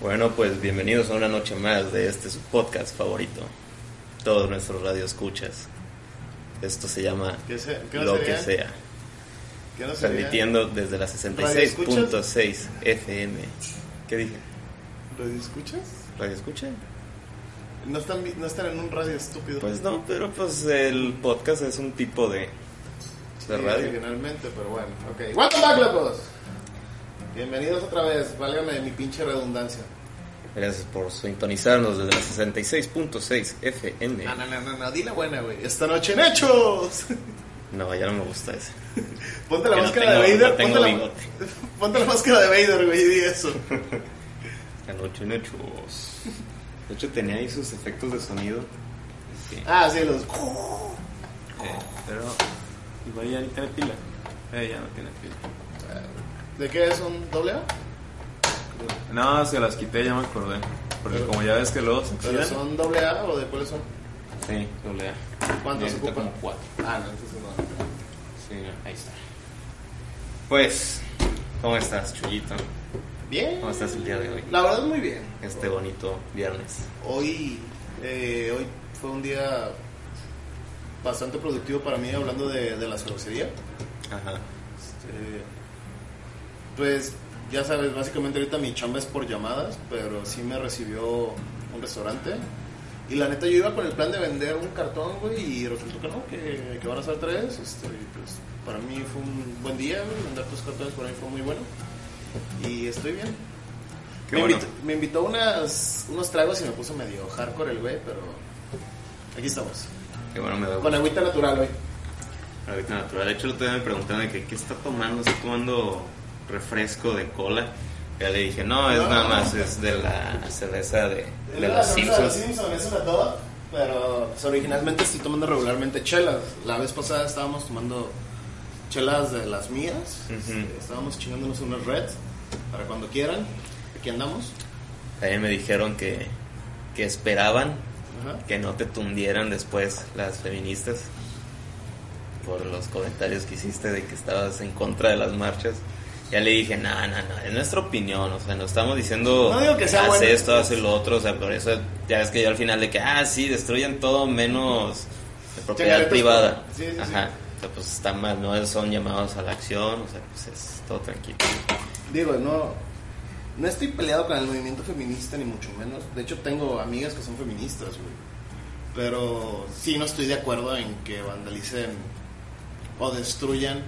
Bueno, pues bienvenidos a una noche más de este su podcast favorito. Todos nuestros radioescuchas. Esto se llama ¿Qué se- qué no Lo sería? que sea. ¿Qué? Transmitiendo desde la 66.6 FM. ¿Qué dije? ¿Radio escuchas? ¿Radio escucha? No están, no están en un radio estúpido. Pues no, pero pues el podcast es un tipo de, de Sí, radio. Originalmente, pero bueno. Ok. Welcome back, locos. Bienvenidos otra vez. Válgame mi pinche redundancia. Gracias por sintonizarnos desde la 66.6 FM. No, no, no, no, no. Di la buena, güey. Esta noche en Hechos. No, ya no me gusta ese. Ponte la Que no máscara tengo- de Vader. no ponte, la, ponte la máscara de Vader, güey, y di eso. Anoche en Hechos. De hecho tenía ahí sus efectos de sonido. Sí. Ah, sí, los. Eh, pero igual ya ni tiene pila. Eh, ya no tiene pila. ¿De qué es un doble A? No, se las quité, ya me acordé. Porque Pero- como ya ves que luego se ¿Pero son doble A o de cuáles son? Sí, doble A. ¿Cuántos Necesito ocupan? como cuatro. Ah, no, entonces no. Sí, ahí está. Pues, ¿cómo estás, Chuyito? Bien. ¿Cómo estás el día de hoy? La verdad, muy bien. Este bonito viernes. Hoy, eh, hoy fue un día bastante productivo para mí hablando de, de la cervecería. Ajá. Este, pues ya sabes, básicamente ahorita mi chamba es por llamadas, pero sí me recibió un restaurante. Y la neta yo iba con el plan de vender un cartón, güey, y resultó que no, que, que van a ser tres. Este, pues para mí fue un buen día, güey, vender tus cartones para mí fue muy bueno. Y estoy bien. Qué me, bueno. invitó, me invitó unas, unos tragos y me puso medio hardcore el güey, pero aquí estamos. Qué bueno me da Con agüita natural, güey. Ahorita natural. De hecho, día me preguntaron de que, qué está tomando. Está tomando refresco de cola. Ya le dije, no, es No. nada más, es de la cerveza de, de la los Simpsons. Simpsons, es una toda, pero pues, originalmente estoy tomando regularmente chelas. La vez pasada estábamos tomando chelas de las mías. Ujú. Este, Estábamos chingándonos unas reds para cuando quieran. Aquí andamos. También me dijeron que, que esperaban Ajá. que no te tundieran después las feministas por los comentarios que hiciste de que estabas en contra de las marchas. Ya le dije, no, no, no, es nuestra opinión, o sea, no estamos diciendo, No digo que sea haz bueno. esto, haz lo otro, o sea, por eso ya ves que yo al final de que, ah, sí, destruyen todo menos de propiedad privada. sí, sí, sí. Ajá, o sea, pues está mal, no son llamados a la acción, o sea, pues es todo tranquilo. Digo, no, no estoy peleado con el movimiento feminista ni mucho menos. De hecho, tengo amigas que son feministas, güey. Pero sí no estoy de acuerdo en que vandalicen o destruyan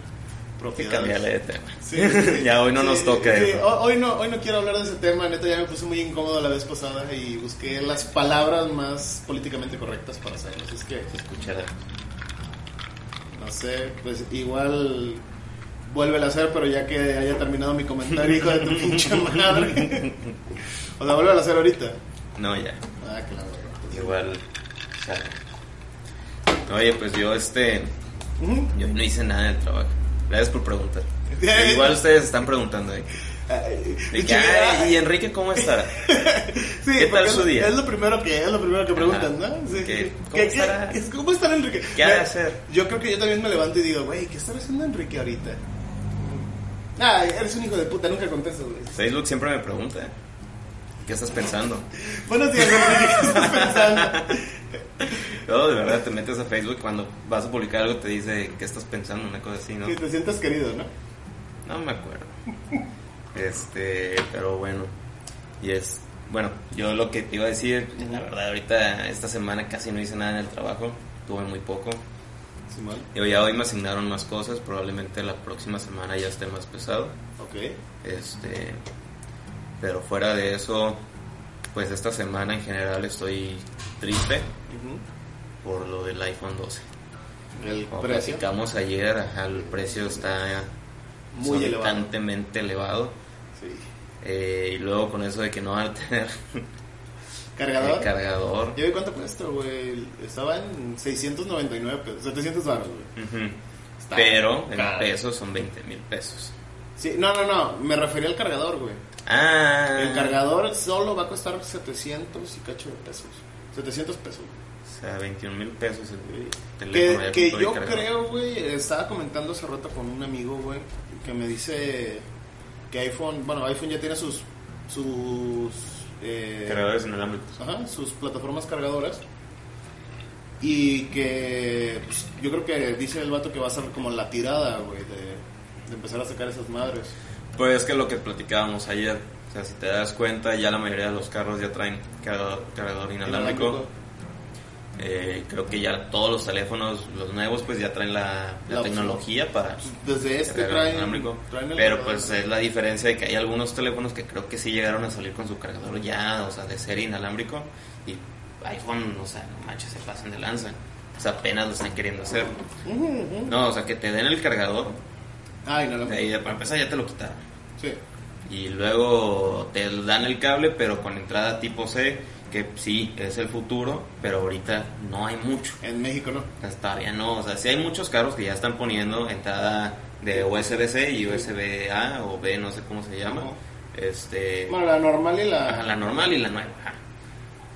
propiedades. de tema. Sí, sí, sí. ya hoy no Sí, nos toca sí, eso. ho- Hoy no, hoy no quiero hablar de ese tema, neta ya me puse muy incómodo la vez pasada y busqué las palabras más políticamente correctas para hacerlo. Así es que, Se escuchará. no sé, pues igual vuelve a hacer, pero ya que haya terminado mi comentario, hijo de tu pinche madre. O sea, vuelve a hacer ahorita. No, ya. Ah, claro. Igual. chale. Oye, pues yo este. Yo no hice nada del trabajo. Gracias por preguntar. Igual ustedes están preguntando chica, "Ay, ¿y Enrique cómo está? Sí, ¿Qué tal su día? Es lo primero que, es lo primero que preguntan, Ajá. ¿no? Sí. ¿Qué- cómo ¿Qué- estará? qué- ¿Cómo está Enrique? ¿Qué ha de hacer? Yo creo que yo también me levanto y digo, güey, ¿qué estará haciendo Enrique ahorita? Ah, eres un hijo de puta, nunca contestas, güey. Facebook siempre me pregunta. ¿Qué estás pensando? Buenos días, Enrique, ¿qué estás pensando? No, de verdad, te metes a Facebook cuando vas a publicar algo te dice qué estás pensando, una cosa así, ¿no? Que te sientas querido, ¿no? No me acuerdo. Este, pero bueno. Y es, bueno, yo lo que te iba a decir, la verdad, ahorita esta semana casi no hice nada en el trabajo, tuve muy poco. Simón. Yo ya hoy me asignaron más cosas, probablemente la próxima semana ya esté más pesado. Ok. Este, pero fuera de eso, pues esta semana en general estoy triste Ujú. por lo del iPhone 12. El Como precio. platicamos ayer, el precio está Muy elevado. exorbitantemente elevado. Sí. Eh, y luego con eso de que no van a tener ¿Cargador? el cargador. ¿Ya vi cuánto cuesta, güey? Estaba en 699 pesos, 700 baros, güey. Ujú. Está Pero en pesos son 20 mil pesos. Sí, no, no, no, me refería al cargador, güey. Ah, El cargador solo va a costar 700 y cacho de pesos. 700 pesos. O sea, 21 mil pesos el teléfono Que, que yo creo, güey, estaba comentando hace rato con un amigo, güey, que me dice que iPhone, bueno, iPhone ya tiene sus sus eh, Cargadores inalámbricos. ajá, sus plataformas cargadoras y que pues, yo creo que dice el vato que va a ser como la tirada, güey, de, de empezar a sacar esas madres. Pues que lo que platicábamos ayer, o sea, si te das cuenta, ya la mayoría de los carros ya traen cargador, cargador inalámbrico. Eh, creo que ya todos los teléfonos, los nuevos, pues ya traen la, la La tecnología para Pues, Desde este traen, inalámbrico. traen el Pero pues es la diferencia de que hay algunos teléfonos que creo que sí llegaron a salir con su cargador ya, o sea, de serie inalámbrico. Y iPhone, o sea, no manches, se pasan de lanza. O sea, apenas lo están queriendo hacer. No, o sea, que te den el cargador, no. de ahí, para empezar ya te lo quitaron. Sí. Y luego te dan el cable, pero con entrada tipo C, que sí es el futuro, pero ahorita no hay mucho. En México no. Sea, todavía no. O sea, sí hay muchos carros que ya están poniendo entrada de USB-C y USB-A o B, no sé cómo se llama. Este. Bueno, la normal y la... ajá, la normal y la nueva.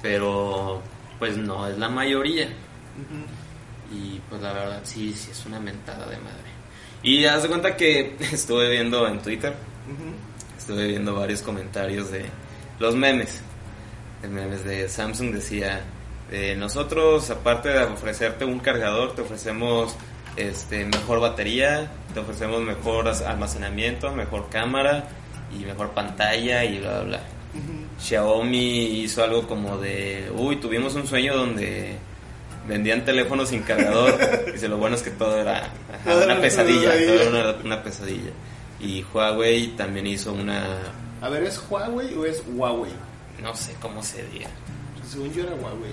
Pero, pues no es la mayoría. Y pues la verdad, sí, sí es una mentada de madre. Y haz de cuenta que estuve viendo en Twitter Estuve viendo varios comentarios de los memes. De memes de Samsung decía, eh, nosotros aparte de ofrecerte un cargador, te ofrecemos este mejor batería, te ofrecemos mejor almacenamiento, mejor cámara y mejor pantalla y bla bla bla. Xiaomi hizo algo como de, uy, tuvimos un sueño donde vendían teléfonos sin cargador. Dice, lo bueno es que todo era ajá, una pesadilla, pesadilla. todo era una, una pesadilla. Y Huawei también hizo una, A ver, ¿es Huawei o es Huawei? no sé cómo se diga. Según yo era Huawei.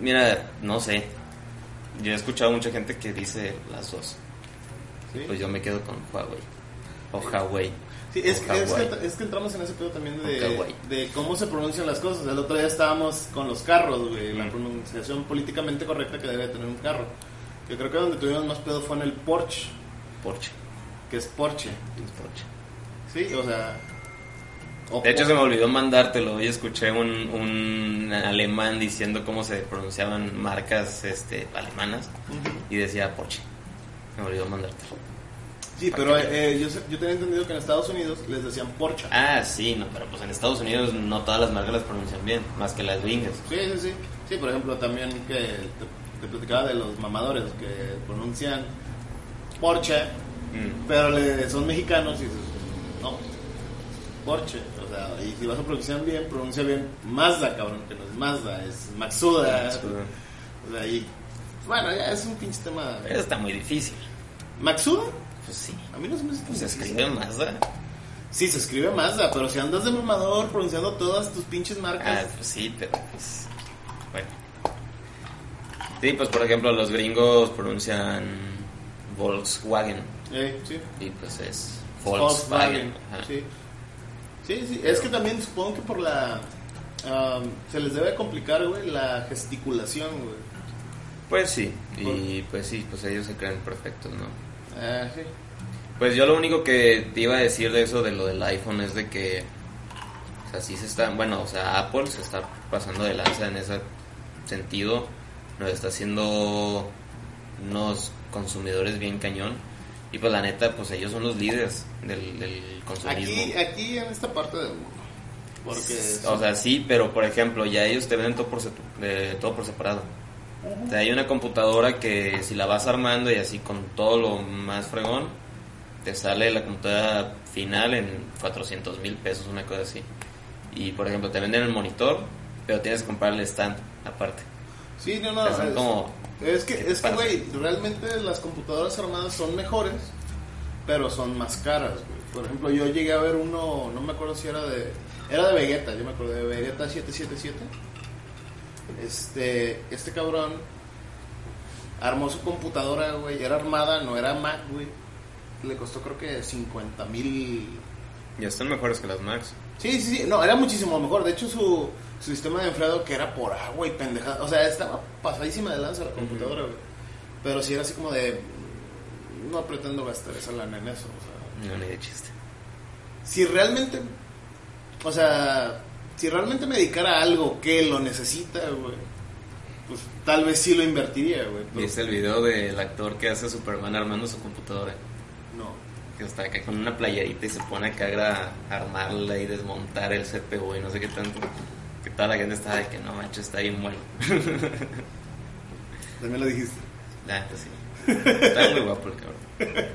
Mira, no sé. Yo he escuchado mucha gente que dice las dos. ¿Sí? Pues yo me quedo con Huawei. O Huawei. Sí, es, que, es, que, es que entramos en ese pedo también de, de cómo se pronuncian las cosas. El otro día estábamos con los carros, güey, la Mm. pronunciación políticamente correcta que debe tener un carro. Yo creo que donde tuvimos más pedo fue en el Porsche, Porsche. Que es Porsche. es Porsche. Sí, o sea... o De hecho, se me olvidó mandártelo. Hoy escuché un, un alemán diciendo cómo se pronunciaban marcas este, alemanas y decía Porsche. Se me olvidó mandártelo. Sí, pero eh, yo, yo tenía entendido que en Estados Unidos les decían Porsche. Ah, sí, no, pero pues en Estados Unidos no todas las marcas las pronuncian bien, más que las gringas. Sí, sí, sí. Sí, por ejemplo, también que te, te platicaba de los mamadores que pronuncian Porsche, Mm. pero le, son mexicanos y dices, no, Porsche. O sea, y si vas a pronunciar bien, pronuncia bien Mazda, cabrón, que no es Mazda, es Maxuda. O sea, y bueno, ya es un pinche tema. Pero está muy difícil. ¿Maxuda? Pues sí. A mí no se me hace Pues se escribe Mazda. Sí, se escribe Mazda, pero si andas de mamador pronunciando todas tus pinches Ah, marcas. pues sí, pero pues. Bueno. Sí, pues por ejemplo, los gringos pronuncian Volkswagen Eh, sí. y pues es Volkswagen. Ajá. Sí. sí, sí. Es que también supongo que por la. am, se les debe complicar, güey, la gesticulación, güey. Pues sí, y pues sí, pues ellos se creen perfectos, ¿no? Ah, sí. Pues yo lo único que te iba a decir de eso, de lo del iPhone, es de que, o sea, sí se está, bueno, o sea, Apple se está pasando de lanza en ese sentido, nos está haciendo unos consumidores bien cañón, y pues la neta, pues ellos son los líderes del, del consumismo. Aquí, aquí en esta parte del mundo. Porque. O sea, sí, pero por ejemplo, ya ellos te venden todo por, eh, todo por separado. O sea, hay una computadora que si la vas armando y así con todo lo más fregón, te sale la computadora final en 400 mil pesos, una cosa así. Y por ejemplo, te venden el monitor, pero tienes que comprar el stand aparte. sí, no, no. O sea, son es, como- es que, ¿qué te es que, güey, realmente las computadoras armadas son mejores, pero son más caras, güey. Por ejemplo, yo llegué a ver uno, no me acuerdo si era de. Era de Vegeta, yo me acuerdo de Vegeta 777. Este, este cabrón armó su computadora, güey. Era armada, no era Mac, güey. Le costó creo que 50 mil. Ya están mejores que las Max. Sí, sí, sí. No, era muchísimo mejor. De hecho, su, su sistema de enfriado que era por agua y pendejada. O sea, estaba pasadísima de lanza la computadora, güey. Pero sí era así como de. No pretendo gastar esa lana en eso. O sea, No, ni de chiste. si realmente. O sea, si realmente me dedicara a algo que lo necesita, güey. Pues tal vez sí lo invertiría, güey. ¿Viste el video del actor que hace Superman armando su computadora? No. Que está acá con una playerita y se pone acá a armarla y desmontar el CPU y no sé qué tanto. Que toda la gente está de que no manches, está bien bueno. También lo dijiste. La neta sí. Está muy guapo el cabrón.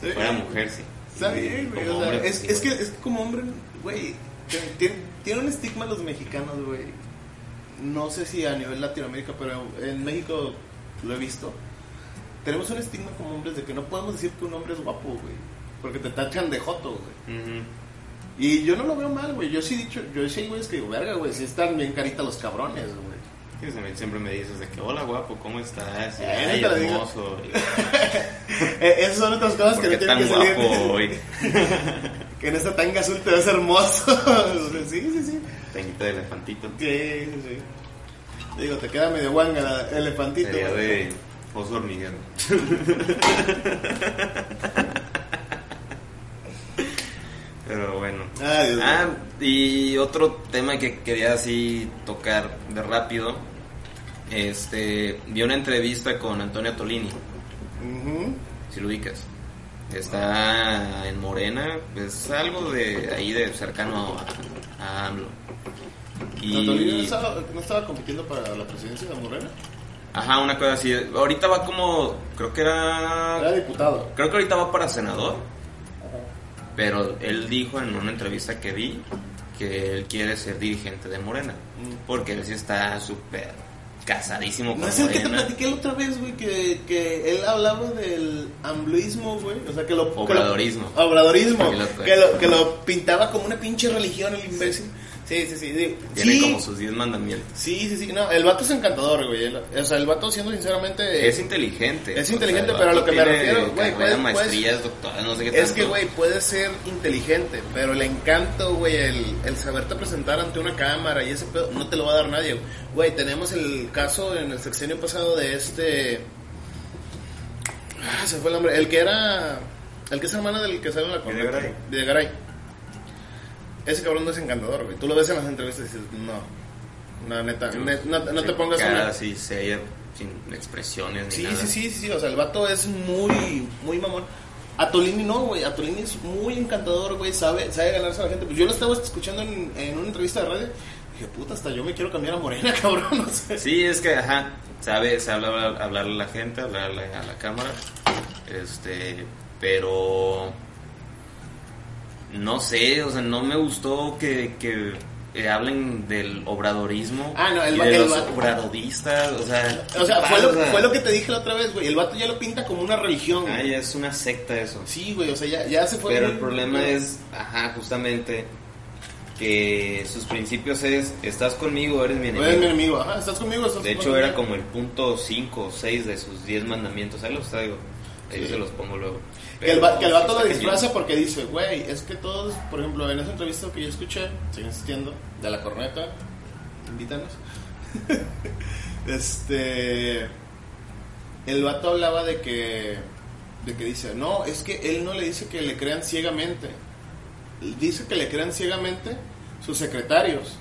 Si fuera mujer, sí. Está bien, güey. O sea, es, es que es que como hombre, güey. tiene- Tiene, un estigma los mexicanos, güey. No sé si a nivel Latinoamérica, pero en México lo he visto. Tenemos un estigma como hombres de que no podemos decir que un hombre es guapo, güey. Porque te tachan de joto, güey. Ujú. Y yo no lo veo mal, güey. Yo sí he dicho, yo sí hay güeyes que digo, verga, güey, sí están bien caritas los cabrones, güey. Siempre me dices de que hola guapo, ¿cómo estás? Y, Eh, te hermoso. Eh, esas son otras cosas que ¿Por no tienen que salir. guapo hoy? Que en esta tanga azul te ves hermoso. Sí, sí, sí. Tenguita de elefantito. Sí, sí, sí. Digo, te queda medio guanga la elefantito. Sería güey. de oso hormiguero. Pero bueno. Ay, Dios Ah, mío. y otro tema que quería así tocar de rápido. Este, vi una entrevista con Antonio Tolini, si lo ubicas. Está en Morena, es algo de ahí de cercano a, a AMLO. ¿Antonio no Y, estaba, no estaba compitiendo para la presidencia de Morena? ajá, una cosa así. Ahorita va como, creo que Era era, diputado. creo que ahorita va para senador. Pero él dijo en una entrevista que vi que él quiere ser dirigente de Morena. Porque él sí está súper casadísimo con No es el que te Morena. platiqué la otra vez, güey, que, que él hablaba del ambluismo, güey. O sea, que lo... que lo- Obradorismo. obradorismo. Que lo, que lo pintaba como una pinche religión, el imbécil. Sí, sí, sí. digo, Tiene sí, como sus 10 mandamientos. sí, sí, sí. No, el vato es encantador, güey. El- o sea, el vato, siendo sinceramente... Es inteligente. Es o inteligente, el pero a lo que me refiero, güey, puedes- maestrías, doctoras, no sé qué Es que, güey, puede ser inteligente, pero el encanto, güey, el, el saberte presentar ante una cámara y ese pedo, no te lo va a dar nadie. Güey, tenemos el caso en el sexenio pasado de este... Ah, se fue el nombre. El que era... El que es hermano del que sale en la corneta. Videgaray. Videgaray. Ese cabrón no es encantador, güey. Tú lo ves en las entrevistas y dices, no. No, neta, net- no, no te Sí, pongas cara así seria, sin expresiones ni Sí, nada. sí, sí, sí, sí, o sea, el vato es muy, muy mamón. Atolini no, güey, Atolini es muy encantador, güey, sabe, sabe ganarse a la gente. Pues yo lo estaba escuchando en, en una entrevista de radio, dije, puta, hasta yo me quiero cambiar a Morena, cabrón, no sé. Sí, es que, ajá, sabe, sabe hablar, hablarle a la gente, hablarle a la cámara, este, pero no sé, o sea, no me gustó que, que eh, hablen del obradorismo Ah, no, el y de el los va- obradoristas, o sea, O sea, ¿qué fue lo, fue lo que te dije la otra vez, güey, el vato ya lo pinta como una religión. güey. Ay, es una secta eso. Sí, güey, o sea, ya, ya se fue. Pero el problema es, ajá, justamente que sus principios es, estás conmigo, eres mi Eres enemigo. mi enemigo, ajá, estás conmigo, estás De hecho, conmigo. era como el punto 5 o 6 de sus 10 mandamientos. Ahí los traigo. Ahí Sí. se los pongo luego. Que el, que el vato lo disfraza porque dice, güey, es que todos, por ejemplo, en esa entrevista que yo escuché, sigue insistiendo, de la corneta, invítanos. este. El vato hablaba de que. De que dice, no, es que él no le dice que le crean ciegamente. Dice que le crean ciegamente sus secretarios.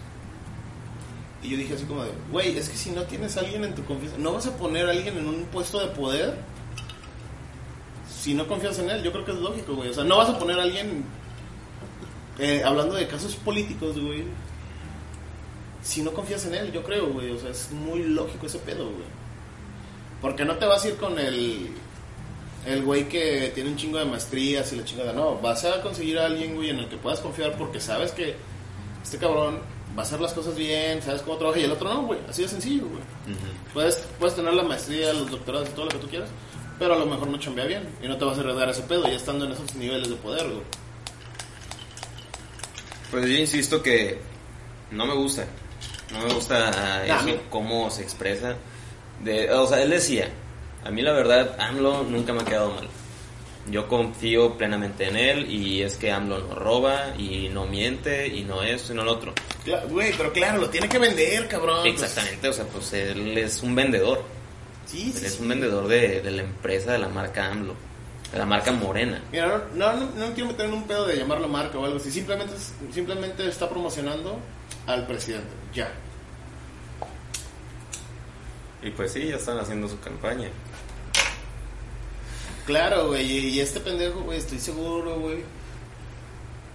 Y yo dije así como de, güey, es que si no tienes a alguien en tu confianza, no vas a poner a alguien en un puesto de poder si no confías en él, yo creo que es lógico, güey. O sea, no vas a poner a alguien eh, hablando de casos políticos, güey. Si no confías en él, yo creo, güey. O sea, es muy lógico ese pedo, güey. Porque no te vas a ir con el el güey que tiene un chingo de maestrías y la chingada. No, vas a conseguir a alguien, güey, en el que puedas confiar porque sabes que este cabrón va a hacer las cosas bien, sabes cómo trabaja y el otro no, güey. Así de sencillo, güey. Puedes, puedes tener la maestría, los doctorados y todo lo que tú quieras, pero a lo mejor no chambea bien y no te vas a heredar ese pedo ya estando en esos niveles de poder, güey. Pues yo insisto que no me gusta. No me gusta ah, a eso, cómo se expresa. De, o sea, él decía, a mí la verdad, AMLO nunca me ha quedado mal. yo confío plenamente en él y es que AMLO no roba y no miente y no esto y no lo otro. Güey, pero claro, lo tiene que vender, cabrón. Pues, Exactamente, o sea, pues él es un vendedor. Sí, es sí. un vendedor de, de la empresa, de la marca AMLO, de la marca Morena. Mira, no, no, no, no quiero meter en un pedo de llamarlo marca o algo así. Simplemente, simplemente está promocionando al presidente. Ya. Y pues sí, ya están haciendo su campaña. Claro, güey. Y, y este pendejo, güey, estoy seguro, güey,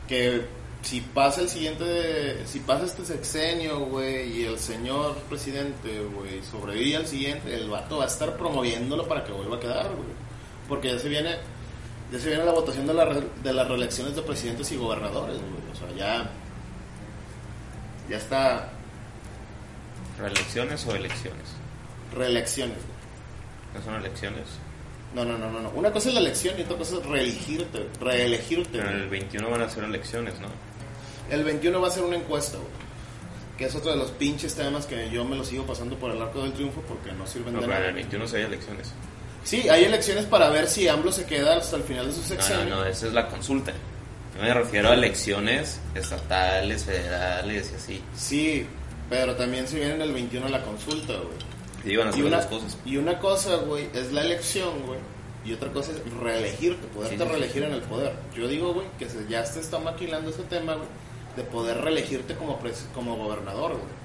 que si pasa el siguiente, si pasa este sexenio, güey, y el señor presidente, güey, sobrevive al siguiente, el vato va a estar promoviéndolo para que vuelva a quedar, güey. Porque ya se viene, ya se viene la votación de, la de las reelecciones de presidentes y gobernadores, güey. O sea, ya, ya está ¿Reelecciones o elecciones? reelecciones, güey. No son elecciones. No, no, no, no, no. Una cosa es la elección y otra cosa es reelegirte, reelegirte. Pero en el 21 van a ser elecciones, ¿no? El 21 va a ser una encuesta, güey. Que es otro de los pinches temas que yo me lo sigo pasando por el arco del triunfo porque no sirven No, de nada. el 21 sí hay elecciones. Sí, hay elecciones para ver si AMLO se queda hasta el final de su sexenio. no, no, esa es la consulta. Yo me refiero a elecciones estatales, federales y así. Sí, pero también se viene en el 21 la consulta, güey. Y van a Y hacer una, las cosas. y una cosa, güey, es la elección, güey. Y otra cosa es reelegirte, poderte Sí, sí, sí. reelegir en el poder. Yo digo, güey, que se, ya se está maquilando ese tema, güey, de poder reelegirte como, pres- como gobernador, güey.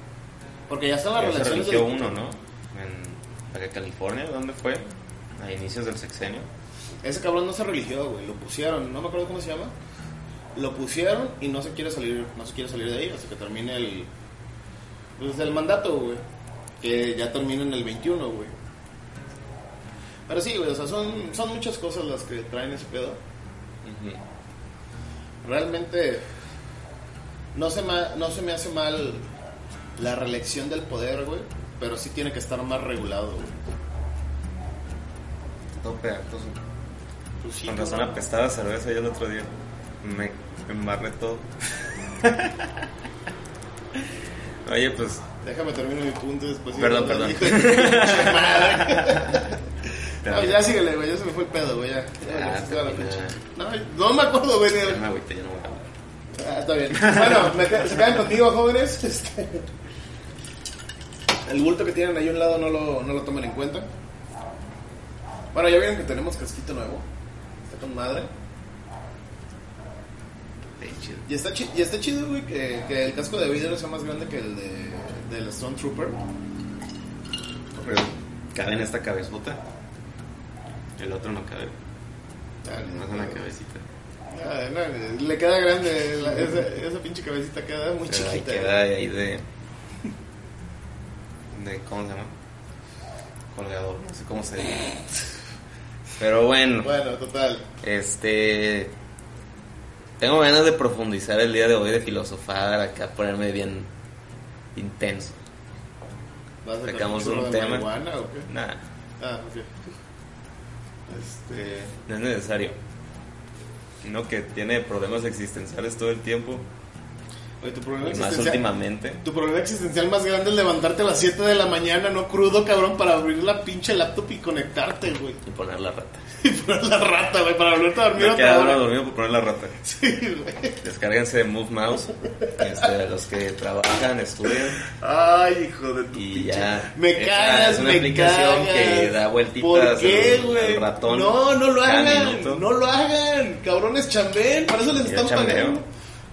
Porque ya están las Ya se uno, ¿no? En California, ¿dónde fue? A inicios del sexenio. Ese cabrón no se religió, güey. Lo pusieron, no me acuerdo cómo se llama. Lo pusieron y no se quiere salir, no se quiere salir de ahí hasta que termine el pues, el mandato, güey. Que ya termina en el 21, güey. Pero sí, güey, o sea, son, son muchas cosas las que traen ese pedo. Realmente no se, me, no se me hace mal la reelección del poder, güey. Pero sí tiene que estar más regulado, güey. Tope actos. Pues sí, Con razón cabrón. apestaba cerveza yo el otro día. Me embarré todo. Oye, pues Déjame terminar mi punto y después. Perdón, perdón. De. No, ya síguele, güey, ya se me fue el pedo, güey, ya. Ya, Ah, ya. No, no me acuerdo, güey. Ya me agüité, ya no voy a hablar. Ah, está bien. Bueno, me se quedan contigo, jóvenes. Este, el bulto que tienen ahí a un lado no lo, no lo toman en cuenta. Bueno, ya vieron que tenemos casquito nuevo. Está con madre. Chido. Y está, chi- y está chido, güey, que, que el casco de vidrio sea más grande que el de, del Stone Trooper. Pero cabe en esta cabezota. El otro no cabe. Ah, No es una cabecita. Ah, no, le queda grande, la- esa, esa pinche cabecita queda muy ahí chiquita. queda ahí de. de ¿Cómo se llama? Colgador, no sé cómo se dice. Pero bueno, Bueno, total. este. Tengo ganas de profundizar el día de hoy, de filosofar, acá ponerme bien intenso. ¿Vas a sacar Sacamos un tema. marihuana o qué? Nada, Ah, ok. Este. no es necesario. Uno que tiene problemas existenciales todo el tiempo, Oye, tu problema y más existencial. últimamente. Tu problema existencial más grande es levantarte a las 7 de la mañana, no crudo, cabrón, para abrir la pinche laptop y conectarte, güey. Y poner la rata. Y poner la rata, güey, para volverte a dormir Me hora. dormido por poner la rata. Sí, güey. Descárguense de Move Mouse. Este, los que trabajan, estudian. Ay, hijo de tu Y ya. Me cagas, es una me aplicación cagas. que da vueltitas ¿Por qué, güey? ratón No, no lo hagan. minuto. No lo hagan. Cabrones chambén. Para eso les Yo están chambeo. pagando.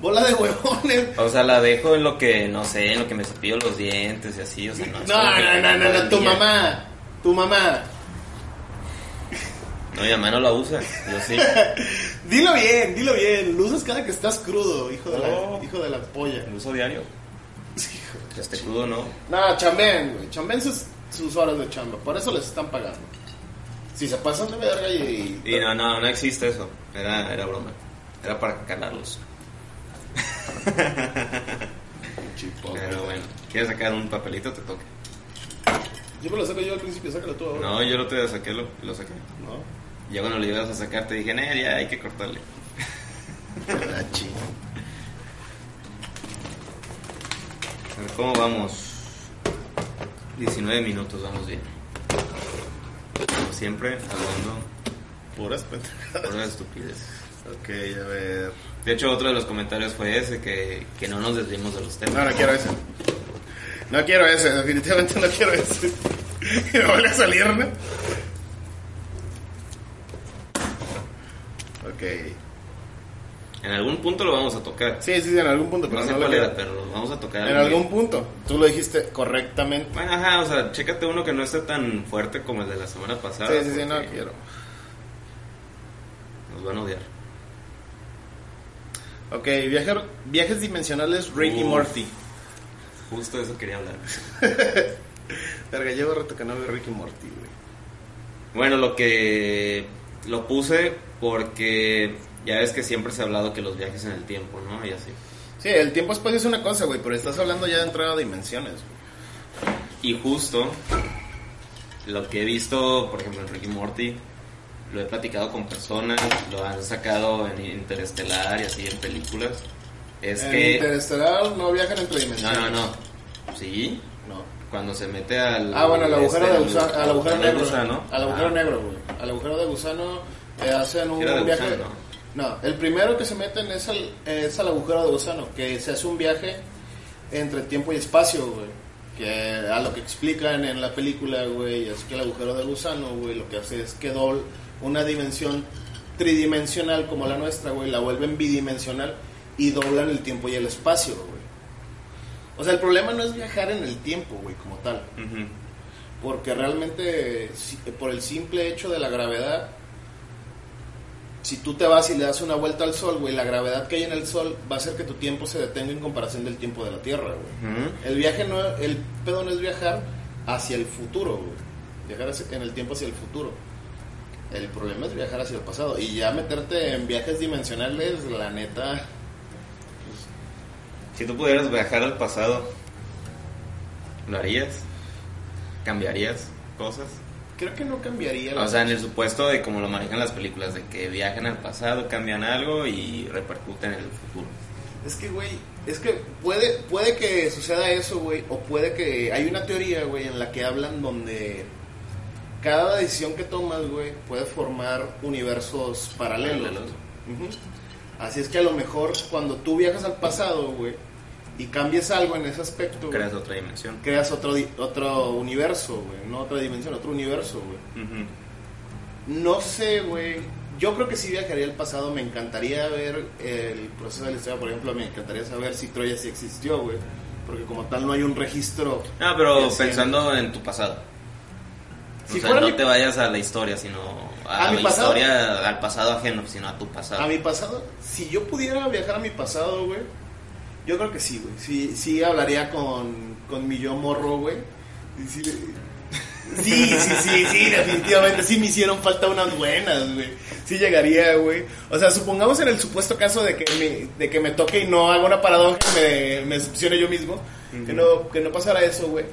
Bola de huevones. O sea, la dejo en lo que, no sé, en lo que me cepillo los dientes y así. O sea, no, No, no, no, no, no, tu día. mamá. Tu mamá. No, mi mamá no la usa. Yo sí. Dilo bien, dilo bien. Lo usas cada que estás crudo, hijo de, No. la, hijo de la polla. Lo uso diario. Este crudo no. No, chambén, güey. Chambén sus, sus horas de chamba. Por eso les están pagando. Si se pasan de verga y. Y no, no, no existe eso. Era, era broma. Era para calarlos. Pero bueno, ¿quieres sacar un papelito? Te toca. Yo me lo saco yo al principio, sácalo tú ahora. No, yo no te saqué, lo, lo saqué. No. Ya cuando lo ibas a sacar te dije, "Nel, ya hay que cortarle. Chinga. A ver, ¿Cómo vamos? 19 minutos, vamos bien. Como siempre, hablando Puras pendejadas. Por una estupidez. Ok, a ver. De hecho, otro de los comentarios fue ese, que, que no nos desviemos de los temas. No, no quiero ese. No quiero ese, definitivamente no quiero ese. Y me vuelve a salir, ¿no? Ok. En algún punto lo vamos a tocar. Sí, sí, sí, en algún punto, pero no sé no cuál era, pero lo vamos a tocar. En algún punto. Tú lo dijiste correctamente. Bueno, ajá, o sea, chécate uno que no esté tan fuerte como el de la semana pasada. Sí, sí, sí, no quiero. Nos van a odiar. Ok, viajar, viajes dimensionales Rick y. Morty. Justo de eso quería hablar. Verga, llevo rato que no veo Rick y Morty, güey. Bueno, lo que lo puse porque ya ves que siempre se ha hablado que los viajes en el tiempo, ¿no? Y así. Sí, el tiempo espacio es una cosa, güey, pero estás hablando ya de entrada a dimensiones, güey. Y justo lo que he visto, por ejemplo, en Ricky Morty, lo he platicado con personas, lo han sacado en Interestelar y así en películas. Es en que. Interestelar no viajan entre No, dimensiones. no, no. Sí, No. cuando se mete al. Ah, bueno, al agujero este, de gusano, al agujero negro. gusano. Al agujero negro, güey. Al agujero de gusano eh, hacen un viaje. gusano, no, el primero que se meten es al, es al agujero de gusano, que se hace un viaje entre tiempo y espacio, güey. Que a lo que explican en la película, güey, es que el agujero de gusano, güey, lo que hace es que doble una dimensión tridimensional como la nuestra, güey, la vuelven bidimensional y doblan el tiempo y el espacio, güey. O sea, el problema no es viajar en el tiempo, güey, como tal. Porque realmente, por el simple hecho de la gravedad, si tú te vas y le das una vuelta al sol, güey, la gravedad que hay en el sol va a hacer que tu tiempo se detenga en comparación del tiempo de la Tierra, güey. El viaje no, el pedo no es viajar hacia el futuro, güey. Viajar hacia- en el tiempo hacia el futuro. El problema es viajar hacia el pasado. Y ya meterte en viajes dimensionales, la neta. Si tú pudieras viajar al pasado, ¿lo harías? ¿Cambiarías cosas? Creo que no cambiaría. O sea, en el supuesto de como lo manejan las películas, de que viajan al pasado, cambian algo y repercuten en el futuro. Es que, güey, es que puede, puede que suceda eso, güey, o puede que... Hay una teoría, güey, en la que hablan donde cada decisión que tomas, güey, puede formar universos paralelos. Así es que a lo mejor cuando tú viajas al pasado, güey, y cambies algo en ese aspecto, Creas otra dimensión. creas otro, di- otro universo, güey, no otra dimensión, otro universo, güey. Ujú. No sé, güey. Yo creo que sí viajaría al pasado. Me encantaría ver el proceso de la historia. Por ejemplo, me encantaría saber si Troya sí existió, güey. Porque como tal no hay un registro. Ah, pero pensando en tu pasado. Si o sea, no mi- te vayas a la historia, sino a, ¿A mi la pasado? historia, al pasado ajeno, sino a tu pasado. A mi pasado, si yo pudiera viajar a mi pasado, güey. Yo creo que sí, güey. Sí, sí hablaría con, con mi yo morro, güey. Sí, sí, sí, sí, definitivamente. Sí me hicieron falta unas buenas, güey. Sí llegaría, güey. O sea, supongamos en el supuesto caso de que me, de que me toque y no haga una paradoja y me, me decepcione yo mismo. que, no, que no pasara eso, güey.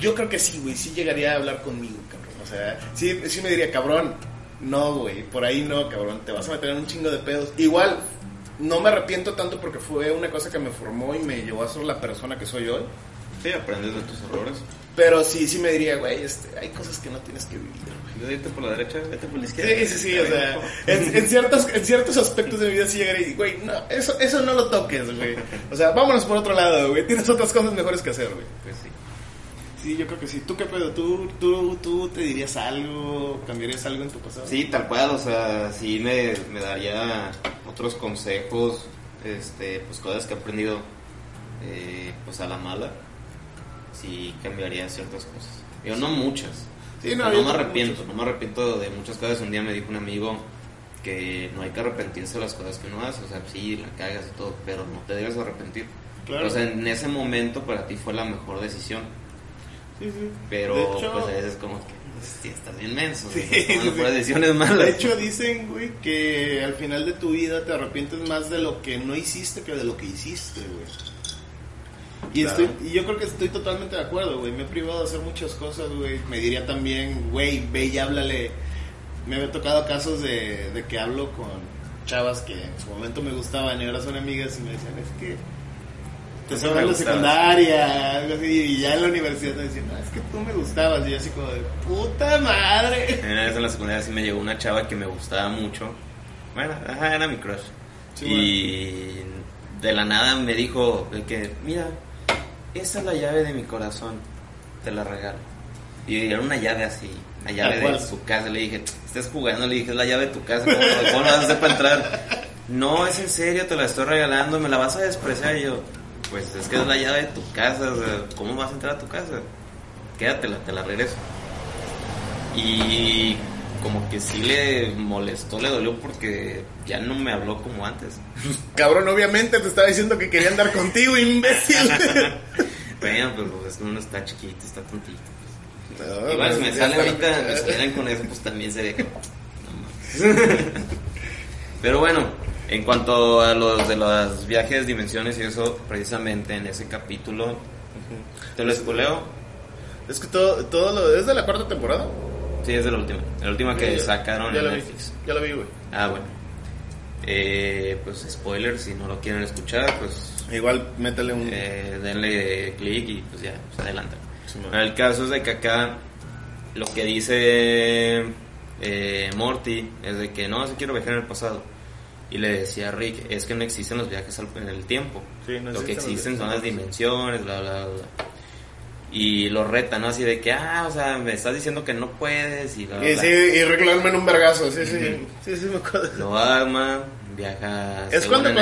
Yo creo que sí, güey. Sí llegaría a hablar conmigo, cabrón. O sea, sí, sí me diría, cabrón. No, güey. Por ahí no, cabrón. Te vas a meter en un chingo de pedos. Igual, no me arrepiento tanto porque fue una cosa que me formó y me llevó a ser la persona que soy hoy. Sí, aprendes de tus errores. Pero sí, sí me diría, güey, este, hay cosas que no tienes que vivir, güey. Irte por la derecha, vete por la izquierda. Sí, sí, sí, o sea, en, en ciertos, en ciertos aspectos de mi vida sí llegaría y, güey, no, eso, eso no lo toques, güey. O sea, vámonos por otro lado, güey, tienes otras cosas mejores que hacer, güey. Pues sí. Sí, yo creo que sí. ¿Tú qué pedo? ¿Tú, tú, tú te dirías algo? ¿Cambiarías algo en tu pasado? Sí, tal cual, o sea, sí me, me daría otros consejos, este, pues cosas que he aprendido, eh, pues a la mala, sí cambiaría ciertas cosas. Yo no muchas, Sí, no, no me arrepiento, muchas. no me arrepiento de muchas cosas. Un día me dijo un amigo que no hay que arrepentirse de las cosas que uno hace, o sea, sí, la cagas y todo, pero no te debes arrepentir. Claro. O sea, en ese momento para ti fue la mejor decisión, Sí, sí. pero De hecho- pues a veces como que, pues, sí, estás bien menso, Sí, decisiones malas. De hecho, dicen, güey, que al final de tu vida te arrepientes más de lo que no hiciste que de lo que hiciste, güey. Y, Claro. estoy, y yo creo que estoy totalmente de acuerdo, güey. Me he privado de hacer muchas cosas, güey. Me diría también, güey, ve y háblale. Me había tocado casos de, de que hablo con chavas que en su momento me gustaban y ahora son amigas y me decían, es que te sobra la secundaria, algo así, y ya en la universidad te decían, "Ah, es que tú me gustabas, y yo así como de, puta madre. Una vez en la secundaria sí me llegó una chava que me gustaba mucho. Bueno, ajá, era mi crush. Sí, y de la nada me dijo de que, mira, esa es la llave de mi corazón, te la regalo. Y era una llave así, la llave de su casa. Le dije, estás jugando, le dije, es la llave de tu casa, ¿cómo, cómo la vas a hacer para entrar? No, es en serio, te la estoy regalando, me la vas a despreciar. Y yo, pues es que es la llave de tu casa, o sea, ¿cómo vas a entrar a tu casa? Quédatela, te la regreso. Y como que sí le molestó, le dolió porque ya no me habló como antes. Cabrón, obviamente te estaba diciendo que quería andar contigo, imbécil. Bueno, pero pues es que uno está chiquito, está tontito. No, Igual si pues, me ya sale ahorita, me salieran con eso, pues también sería que... no. Pero bueno, en cuanto a los de los viajes, dimensiones y eso, precisamente en ese capítulo, ¿te lo espoleo? Es que todo, todo lo, ¿es de la cuarta temporada? Sí, es de la última. La última que Ya- sacaron ya en la vi, Netflix. Ya la vi, güey. Ah, bueno. Eh, pues spoiler, si no lo quieren escuchar, pues Igual métele un... eh, denle clic y pues ya, se adelantan. Sí, el caso es de que acá lo que dice eh, Morty es de que no, si quiero viajar en el pasado. Y le decía a Rick, es que no existen los viajes al- en el tiempo. Sí, no lo que existen son las dimensiones, bla, bla, bla. Y lo reta, ¿no? Así de que, ah, o sea, me estás diciendo que no puedes y bla, bla, Y, bla. sí, y reclamarme en un vergazo, sí, sí. Sí, sí, me acuerdo. Lo arma, viaja Es cuando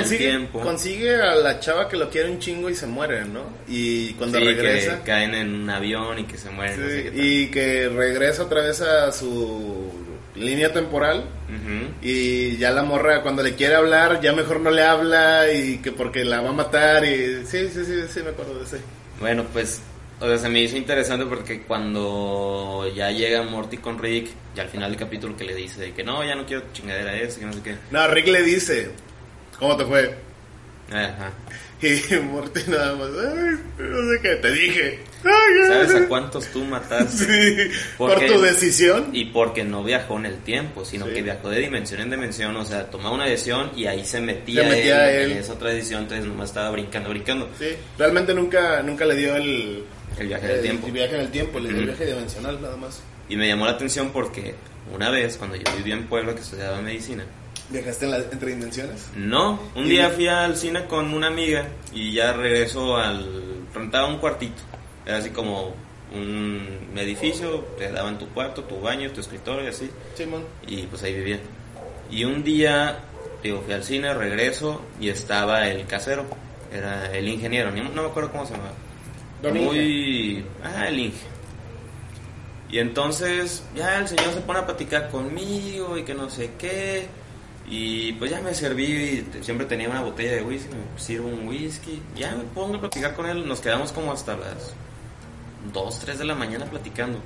consigue, a la chava que lo quiere un chingo y se muere, ¿no? Y cuando Sí, regresa... que caen en un avión y que se mueren. no sé sí, qué tal. y que regresa otra vez a su línea temporal y ya la morra cuando le quiere hablar ya mejor no le habla y que porque la va a matar y sí, sí, sí, sí me acuerdo de ese. Bueno, pues, o sea, se me hizo interesante porque cuando ya llega Morty con Rick, y al final del capítulo que le dice de que no, ya no quiero chingadera esa, que no sé qué. No, Rick le dice, ¿cómo te fue? Ajá. Y Morty nada más, ay, no sé qué, te dije. ¿Sabes a cuántos tú mataste? Sí, por Porque- tu decisión. Y porque no viajó en el tiempo, sino Sí. que viajó de dimensión en dimensión, o sea, tomaba una decisión y ahí se metía, Se metía él, él. en esa otra decisión, entonces nomás estaba brincando, brincando. Sí, realmente nunca, nunca le dio el, El viaje del el tiempo. viaje en el tiempo, le dio el viaje dimensional nada más. Y me llamó la atención porque una vez, cuando yo vivía en Puebla, que estudiaba medicina, ¿Viajaste en la- entre dimensiones? No, un día fui al cine con una amiga y ya regreso al... rentaba un cuartito. Era así como un edificio, te daban tu cuarto, tu baño, tu escritorio y así. Simón. Y pues ahí vivía. Y un día, digo, fui al cine, regreso y estaba el casero. Era el ingeniero, ni- no me acuerdo cómo se llamaba. Don Muy... Ah, el Inge. Y entonces ya el señor se pone a platicar conmigo y que no sé qué. Y pues ya me serví, y siempre tenía una botella de whisky, me sirvo un whisky. Ya me pongo a platicar con él, nos quedamos como hasta las 2, 3 de la mañana platicando.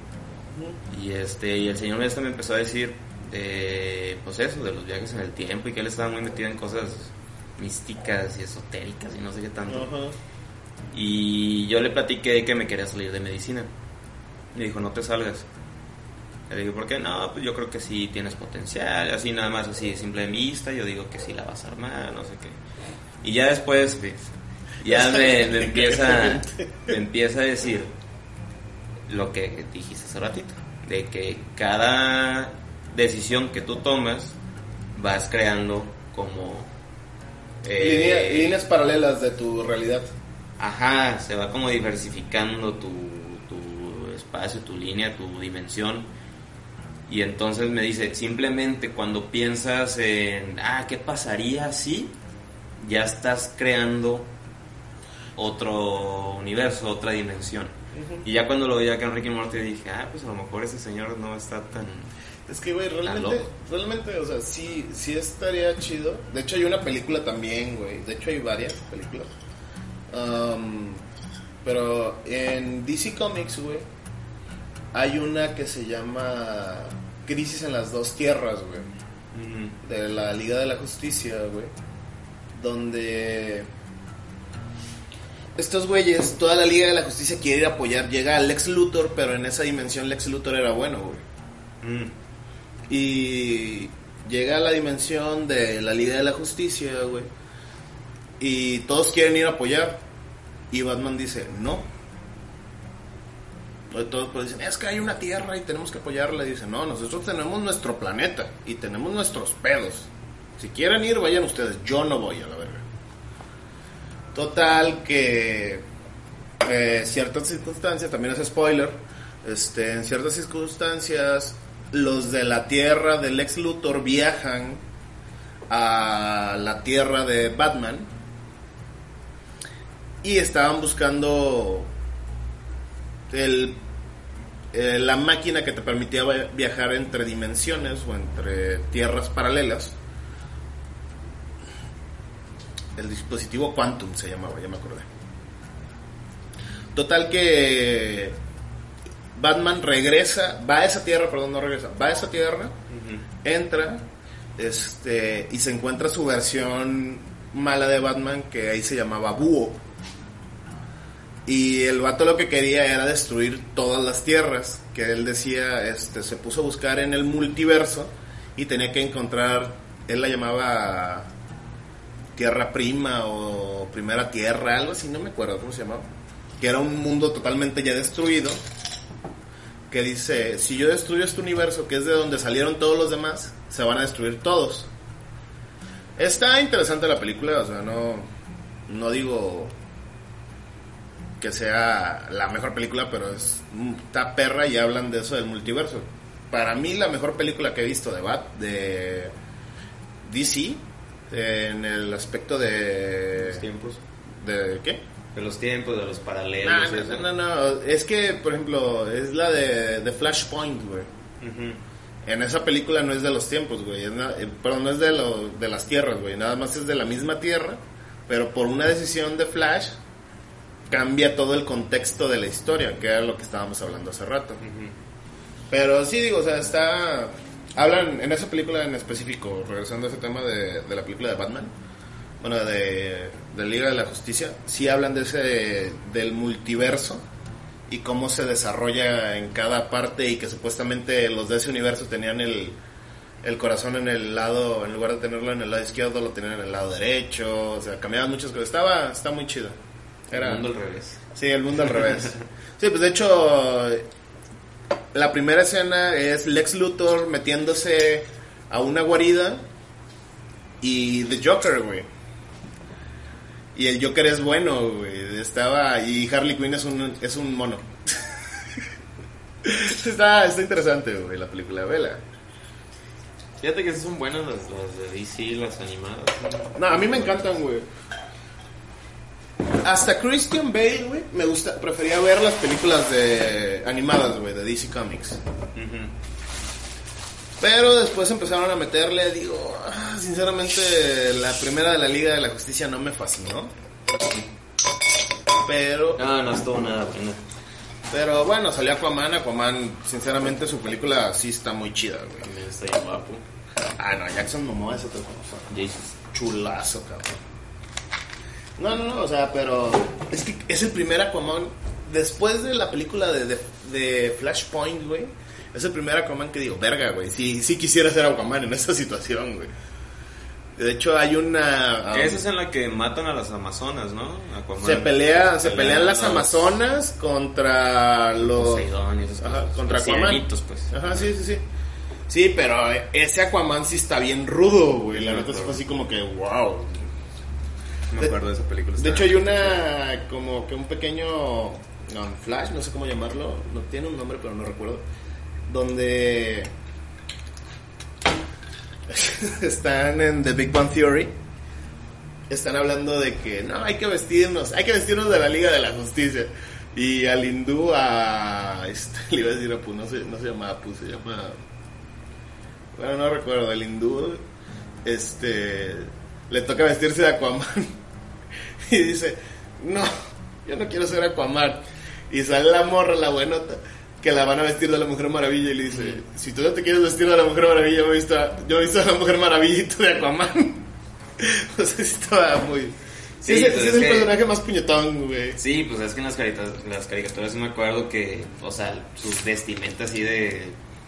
Y este y el señor este me empezó a decir, eh, pues eso, de los viajes en el tiempo y que él estaba muy metido en cosas místicas y esotéricas y no sé qué tanto. Ajá. Y yo le platiqué que me quería salir de medicina. Me dijo, no te salgas. Le dije, ¿por qué? No, pues yo creo que sí tienes potencial, así nada más, así de simple vista. Yo digo que sí la vas a armar, no sé qué. Y ya después, pues, ya me, me empieza, me empieza a decir lo que dijiste hace ratito, de que cada decisión que tú tomas vas creando como... Línea- eh, líneas paralelas de tu realidad. Ajá, se va como diversificando tu, tu espacio, tu línea, tu dimensión. Y entonces me dice, simplemente cuando piensas en, ah, ¿qué pasaría si? Ya estás creando otro universo, otra dimensión. Y ya cuando lo veía acá en Ricky Morty dije, ah, pues a lo mejor ese señor no está tan... Es que, güey, realmente, realmente, o sea, sí, sí estaría chido. De hecho, hay una película también, güey. De hecho, hay varias películas. Um, pero en DC Comics, güey, hay una que se llama Crisis en las dos tierras, güey. De la Liga de la Justicia, güey. Donde estos güeyes, toda la Liga de la Justicia quiere ir a apoyar. Llega a Lex Luthor, pero en esa dimensión Lex Luthor era bueno, güey. mm, Y llega a la dimensión de la Liga de la Justicia, güey. Y todos quieren ir a apoyar. Y Batman dice, no. Todos pues dicen, es que hay una tierra y tenemos que apoyarla. Y dice, no, nosotros tenemos nuestro planeta y tenemos nuestros pedos. Si quieren ir, vayan ustedes. Yo no voy a la. Total que eh, ciertas circunstancias, también es spoiler, este, en ciertas circunstancias los de la tierra del ex Luthor viajan a la tierra de Batman y estaban buscando el, eh, la máquina que te permitía viajar entre dimensiones o entre tierras paralelas. El dispositivo Quantum se llamaba, ya me acordé. Total que Batman regresa, va a esa tierra, perdón, no regresa, va a esa tierra, entra este, y se encuentra su versión mala de Batman que ahí se llamaba Búho. Y el vato lo que quería era destruir todas las tierras, que él decía, este, se puso a buscar en el multiverso y tenía que encontrar, él la llamaba Tierra Prima o Primera Tierra, algo así, no me acuerdo cómo se llamaba, que era un mundo totalmente ya destruido, que dice, si yo destruyo este universo, que es de donde salieron todos los demás, se van a destruir todos. Está interesante la película, o sea, no, no digo que sea la mejor película, pero es, está perra y hablan de eso del multiverso. Para mí la mejor película que he visto de Bat, de DC, en el aspecto de... Los tiempos. ¿De qué? De los tiempos, de los paralelos. Eso. no, no, no, es que, por ejemplo, es la de, de Flashpoint, güey. En esa película no es de los tiempos, güey. eh, perdón, no es de, lo, de las tierras, güey. Nada más es de la misma tierra, pero por una decisión de Flash cambia todo el contexto de la historia, que era lo que estábamos hablando hace rato. Pero sí, digo, o sea, está... Hablan en esa película en específico, regresando a ese tema de, de la película de Batman, bueno, de, de Liga de la Justicia, sí hablan de ese, del multiverso y cómo se desarrolla en cada parte y que supuestamente los de ese universo tenían el, el corazón en el lado, en lugar de tenerlo en el lado izquierdo, lo tenían en el lado derecho, o sea, cambiaban muchas cosas. Estaba, está muy chido. Era, El mundo al revés. Sí, el mundo al revés. Sí, pues de hecho, la primera escena es Lex Luthor metiéndose a una guarida y The Joker, güey. Y el Joker es bueno, güey. Estaba. Y Harley Quinn es un, es un mono. está, está interesante, güey, la película, vela. Fíjate que son buenas las, las de DC, las animadas. No, a mí me encantan, güey. Hasta Christian Bale, güey, me gusta, prefería ver las películas de animadas, güey, de DC Comics. Pero después empezaron a meterle, digo, ah, sinceramente, la primera de la Liga de la Justicia no me fascinó. Pero, No, no estuvo nada buena. pero bueno, salió Aquaman, Aquaman, sinceramente su película sí está muy chida, güey. También está bien guapo. Ah, no, Jackson Momoa es otra cosa. Chulazo, cabrón. No, no, no, o sea, pero es que es el primer Aquaman. Después de la película de, de, de Flashpoint, güey, es el primer Aquaman que digo, verga, güey. Sí, sí quisiera ser Aquaman en esa situación, güey. De hecho, hay una. Que esa es en la que matan a las amazonas, ¿no? Aquaman. se pelea, se pelean las Amazonas contra los. Poseidón y esas Ajá, cosas. contra Los Aquaman. pues. Ajá, sí, sí, sí. Sí, pero ese Aquaman sí está bien rudo, güey. La neta fue así como que, wow. Me acuerdo de esa película. De hecho hay una como que un pequeño no, flash, no sé cómo llamarlo, no tiene un nombre pero no recuerdo, donde están en The Big Bang Theory, están hablando de que no, hay que vestirnos, hay que vestirnos de la Liga de la Justicia. Y al hindú, a. Este, le iba a decir Apu, no se, no se llama Apu, se llama. Bueno, no recuerdo, el hindú. Este. Le toca vestirse de Aquaman. Y dice: No, yo no quiero ser Aquaman. Y sale la morra, la buenota, que la van a vestir de la Mujer Maravilla. Y le dice: Si tú no te quieres vestir de la Mujer Maravilla, yo he visto a, yo he visto a la Mujer Maravilla y tú de Aquaman. o sea, sí estaba muy. Sí, Sí, es, pues el que- personaje más puñetón, güey. Sí, pues es que en las, caricaturas, las caricaturas sí me acuerdo que, o sea, sus vestimentas así de,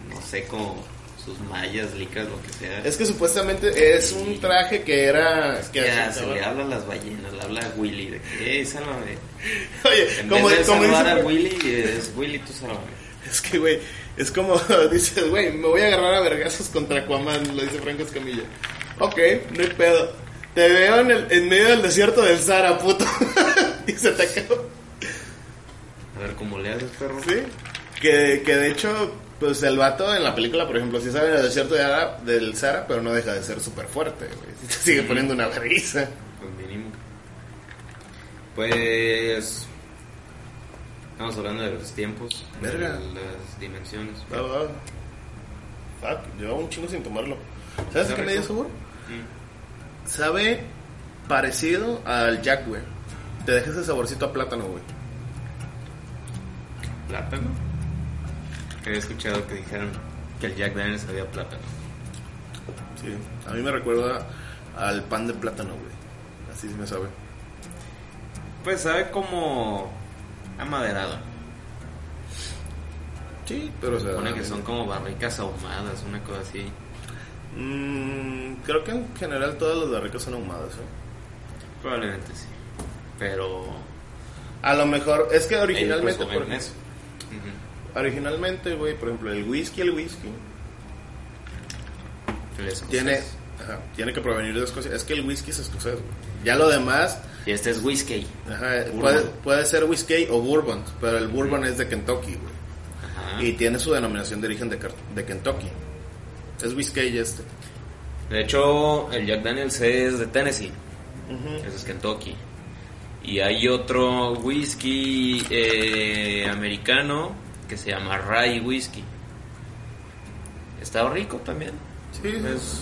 no sé, como sus mallas, licas, lo que sea. Es que supuestamente es un traje que era... Que Ya, se le habla a las ballenas, le habla a Willy de que, hey, sálvame. Oye, En como, vez de como dice- a Willy, es Willy, tú sálvame. Es que, güey, es como dices, güey, me voy a agarrar a vergazos contra Aquaman, lo dice Franco Escamilla. Ok, no hay pedo. Te veo en, el, en medio del desierto del Sahara, puto. y se te acabó. A ver cómo le haces, perro. Sí. Que, que de hecho, pues el vato en la película, por ejemplo, sí sale el desierto de Ara- del Sahara, pero no deja de ser súper fuerte, güey. Sigue poniendo una vergüenza. Pues mínimo. Pues. Estamos hablando de los tiempos, Verga. de las dimensiones. Va, va. Fuck, llevaba un chingo sin tomarlo. ¿Sabes qué me dio sabor? Mm. Sabe parecido al Jack, güey. Te deja ese saborcito a plátano, güey. ¿Plátano? Había escuchado que dijeron que el Jack Daniels sabía plátano. Sí. A mí me recuerda al pan de plátano, güey. Así sí me sabe. Pues sabe como amaderado. Sí, pero o sea. Supone que son como barricas ahumadas, una cosa así. Mm, creo que en general todas las barricas son ahumadas, ¿eh? Probablemente sí. Pero. A lo mejor, es que originalmente, por eso. Originalmente, güey, por ejemplo, el whisky, el whisky, El tiene, ajá, tiene que provenir de Escocia. Es que el whisky es escocés, güey. Ya lo demás, Y este es whisky. ajá, puede, puede ser whisky o bourbon, pero el bourbon es de Kentucky, güey. Ajá. Y tiene su denominación de origen de, de Kentucky. Es whisky este. De hecho, el Jack Daniels es de Tennessee. Ujú. Ese es Kentucky. Y hay otro whisky eh, americano que se llama Rye Whisky. Está rico también. Sí,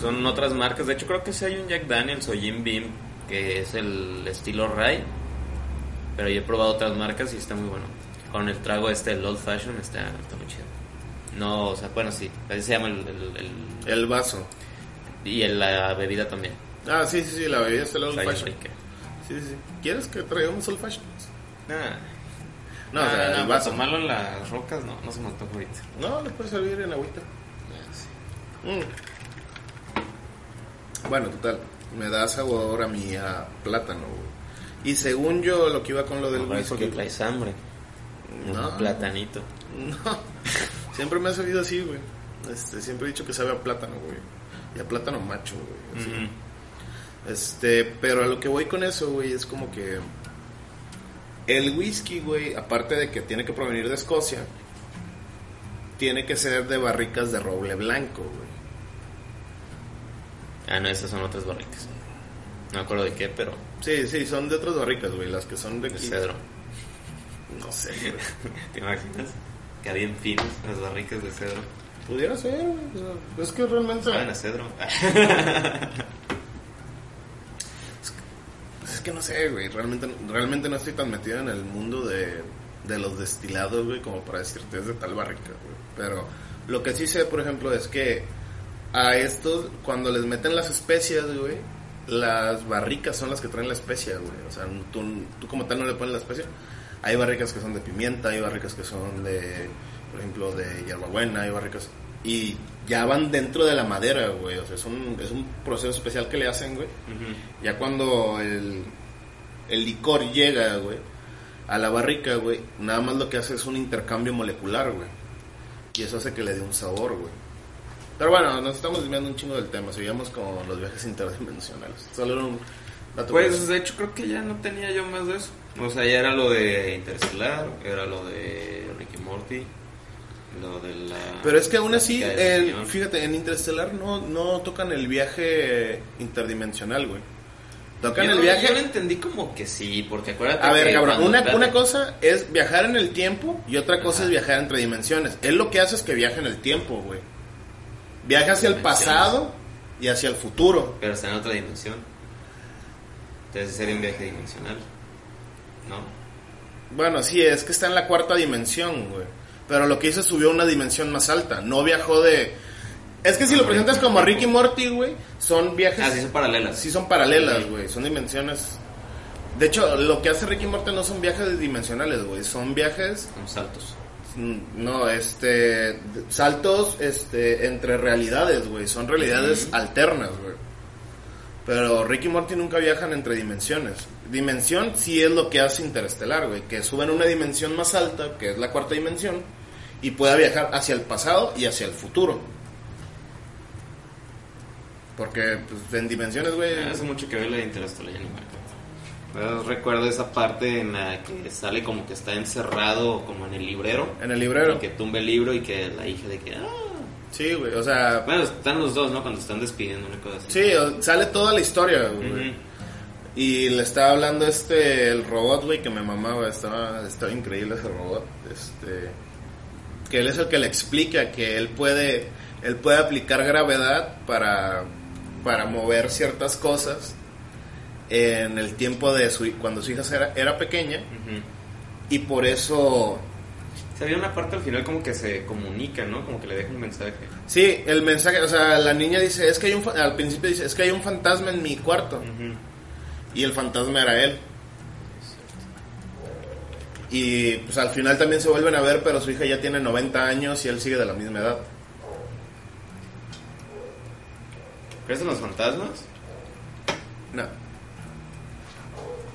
son otras marcas. De hecho, creo que sí hay un Jack Daniels o Jim Beam que es el estilo Rye. Pero yo he probado otras marcas y está muy bueno. Con el trago este, el Old Fashion, está, está muy chido. No, o sea, bueno, sí. Así se llama el. el- el- El vaso. y el- la bebida también. Ah, sí, sí, sí, la bebida es el old fashion. Sí, sí. ¿Quieres que traigamos old fashion? Nah. No, o sea, Ah, el no, para vaso. tomarlo en las rocas no, no se me antoja ahorita. No, le puedes servir en agüita. Ah, sí. Mm. Bueno, total. Me da sabor a mí a plátano, güey. Y según yo, lo que iba con lo del Ahora es porque traes hambre. No. Un platanito. No. Siempre me ha sabido así, güey. Este, siempre he dicho que sabe a plátano, güey. Y a plátano macho, güey. así. Este, pero a lo que voy con eso, güey, es como que el whisky, güey, aparte de que tiene que provenir de Escocia, tiene que ser de barricas de roble blanco, güey. Ah, no, esas son otras barricas. No me acuerdo de qué, pero Sí, sí, son de otras barricas, güey, las que son de cedro. No sé, güey. ¿Te imaginas? Que bien finas las barricas de cedro. Pudiera ser, güey. es que realmente. ¿Saben a cedro? Que no sé, güey. Realmente, realmente no estoy tan metido en el mundo de, de los destilados, güey, como para decirte es de tal barrica, güey. Pero lo que sí sé, por ejemplo, es que a estos, cuando les meten las especias, güey, las barricas son las que traen la especia, güey. O sea, tú, tú como tal no le pones la especia. Hay barricas que son de pimienta, hay barricas que son de, por ejemplo, de hierbabuena, hay barricas... Y ya van dentro de la madera, güey. O sea, es un, es un proceso especial que le hacen, güey. Ya cuando el, el licor llega, güey, a la barrica, güey, nada más lo que hace es un intercambio molecular, güey. Y eso hace que le dé un sabor, güey. Pero bueno, nos estamos desviando un chingo del tema. Seguimos con los viajes interdimensionales. Solo era un dato Pues curioso. de hecho creo que ya no tenía yo más de eso. O sea, ya era lo de Interstellar, era lo de Ricky Morty, lo de la... Pero es que aún así, el- fíjate, en Interstellar no, no tocan el viaje interdimensional, güey. Tocan Yo- el viaje... Yo lo entendí como que sí, porque acuérdate A ver, que cabrón, una, una cosa es viajar en el tiempo y otra cosa Ajá. es viajar entre dimensiones. Él lo que hace es que viaja en el tiempo, güey. Viaja hacia el pasado y hacia el futuro. Pero está en otra dimensión. Entonces sería un viaje dimensional. ¿No? Bueno, sí, es que está en la cuarta dimensión, güey. Pero lo que hizo subió a una dimensión más alta. No viajó de... Es que si lo presentas como Ricky Morty, güey, son viajes... Ah, sí, son paralelas. Sí, son paralelas, güey. Son dimensiones... De hecho, lo que hace Ricky Morty no son viajes dimensionales, güey. Son viajes... Con saltos. Mm, No, este. Saltos este, entre realidades, güey. Son realidades alternas, güey. Pero Rick y Morty nunca viajan entre dimensiones. Dimensión sí es lo que hace Interestelar, güey. Que suben a una dimensión más alta, que es la cuarta dimensión, y pueda viajar hacia el pasado y hacia el futuro. Porque pues, en dimensiones, güey. Hace mucho que veo la de Interestelar. Pero recuerdo esa parte en la que sale como que está encerrado como en el librero. En el librero. Y que tumba el libro y que la hija de que... "Ah". Sí, güey. O sea, Bueno, están los dos, ¿no? Cuando están despidiendo, una cosa así. sí, sale toda la historia, güey. Ujú. Y le estaba hablando este, el robot, güey, que me mamaba, estaba, estaba increíble ese robot. Este, que él es el que le explica que él puede, él puede aplicar gravedad para, para mover ciertas cosas en el tiempo de su, cuando su hija era, era pequeña. Y por eso, Se había una parte al final como que se comunican, ¿no? Como que le dejan un mensaje. sí, el mensaje, o sea, la niña dice, es que hay un, al principio dice, es que hay un fantasma en mi cuarto. Y el fantasma era él. Y pues al final también se vuelven a ver, pero su hija ya tiene 90 años y él sigue de la misma edad. ¿Crees en los fantasmas? No.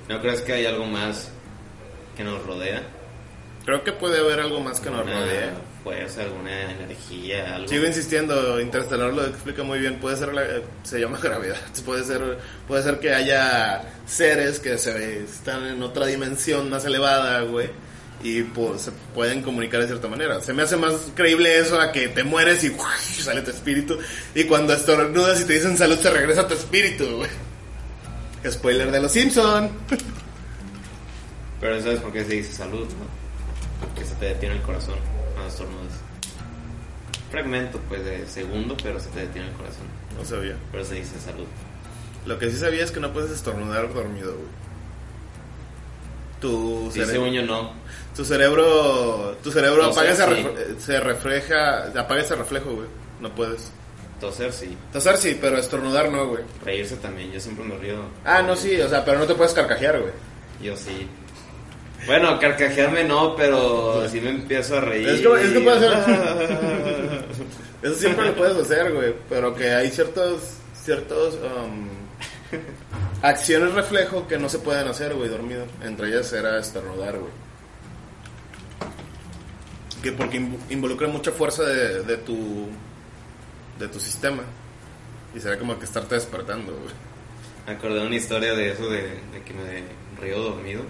¿No crees que hay algo más que nos rodea? Creo que puede haber algo más que nos Una rodee. Fuerza, alguna energía, algo. Sigo insistiendo, Interstellar lo explica muy bien. Puede ser, la- se llama gravedad. Puede ser, puede ser que haya seres que se están en otra dimensión más elevada, güey. Y pues, se pueden comunicar de cierta manera. Se me hace más creíble eso a que te mueres y sale tu espíritu. Y cuando estornudas y te dicen salud, te regresa tu espíritu, güey. Spoiler de los Simpson. Pero ¿sabes por qué se dice salud, no? Porque se te detiene el corazón cuando estornudas. Fragmento, pues, de segundo, pero se te detiene el corazón. No sabía. Pero se dice salud. Lo que sí sabía es que no puedes estornudar dormido, güey. Tu, Sí, según yo no. tu cerebro, tu cerebro apaga ese sí. se refleja, apaga ese reflejo, güey. No puedes. Toser sí. Toser sí, pero estornudar no, güey. Reírse también. Yo siempre me río. Ah, no, sí, o sea, pero no te puedes carcajear, güey. Yo sí. Bueno, carcajearme no, pero si me empiezo a reír. Es que- es que puede ser- Eso siempre lo puedes hacer, güey. Pero que hay ciertos, ciertos, um, acciones reflejo que no se pueden hacer, güey, dormido. Entre ellas era estornudar, güey. Que porque inv- involucra mucha fuerza de, de tu, de tu sistema. Y será como que estarte despertando, güey. Acordé una historia de eso, de, de que me río dormido.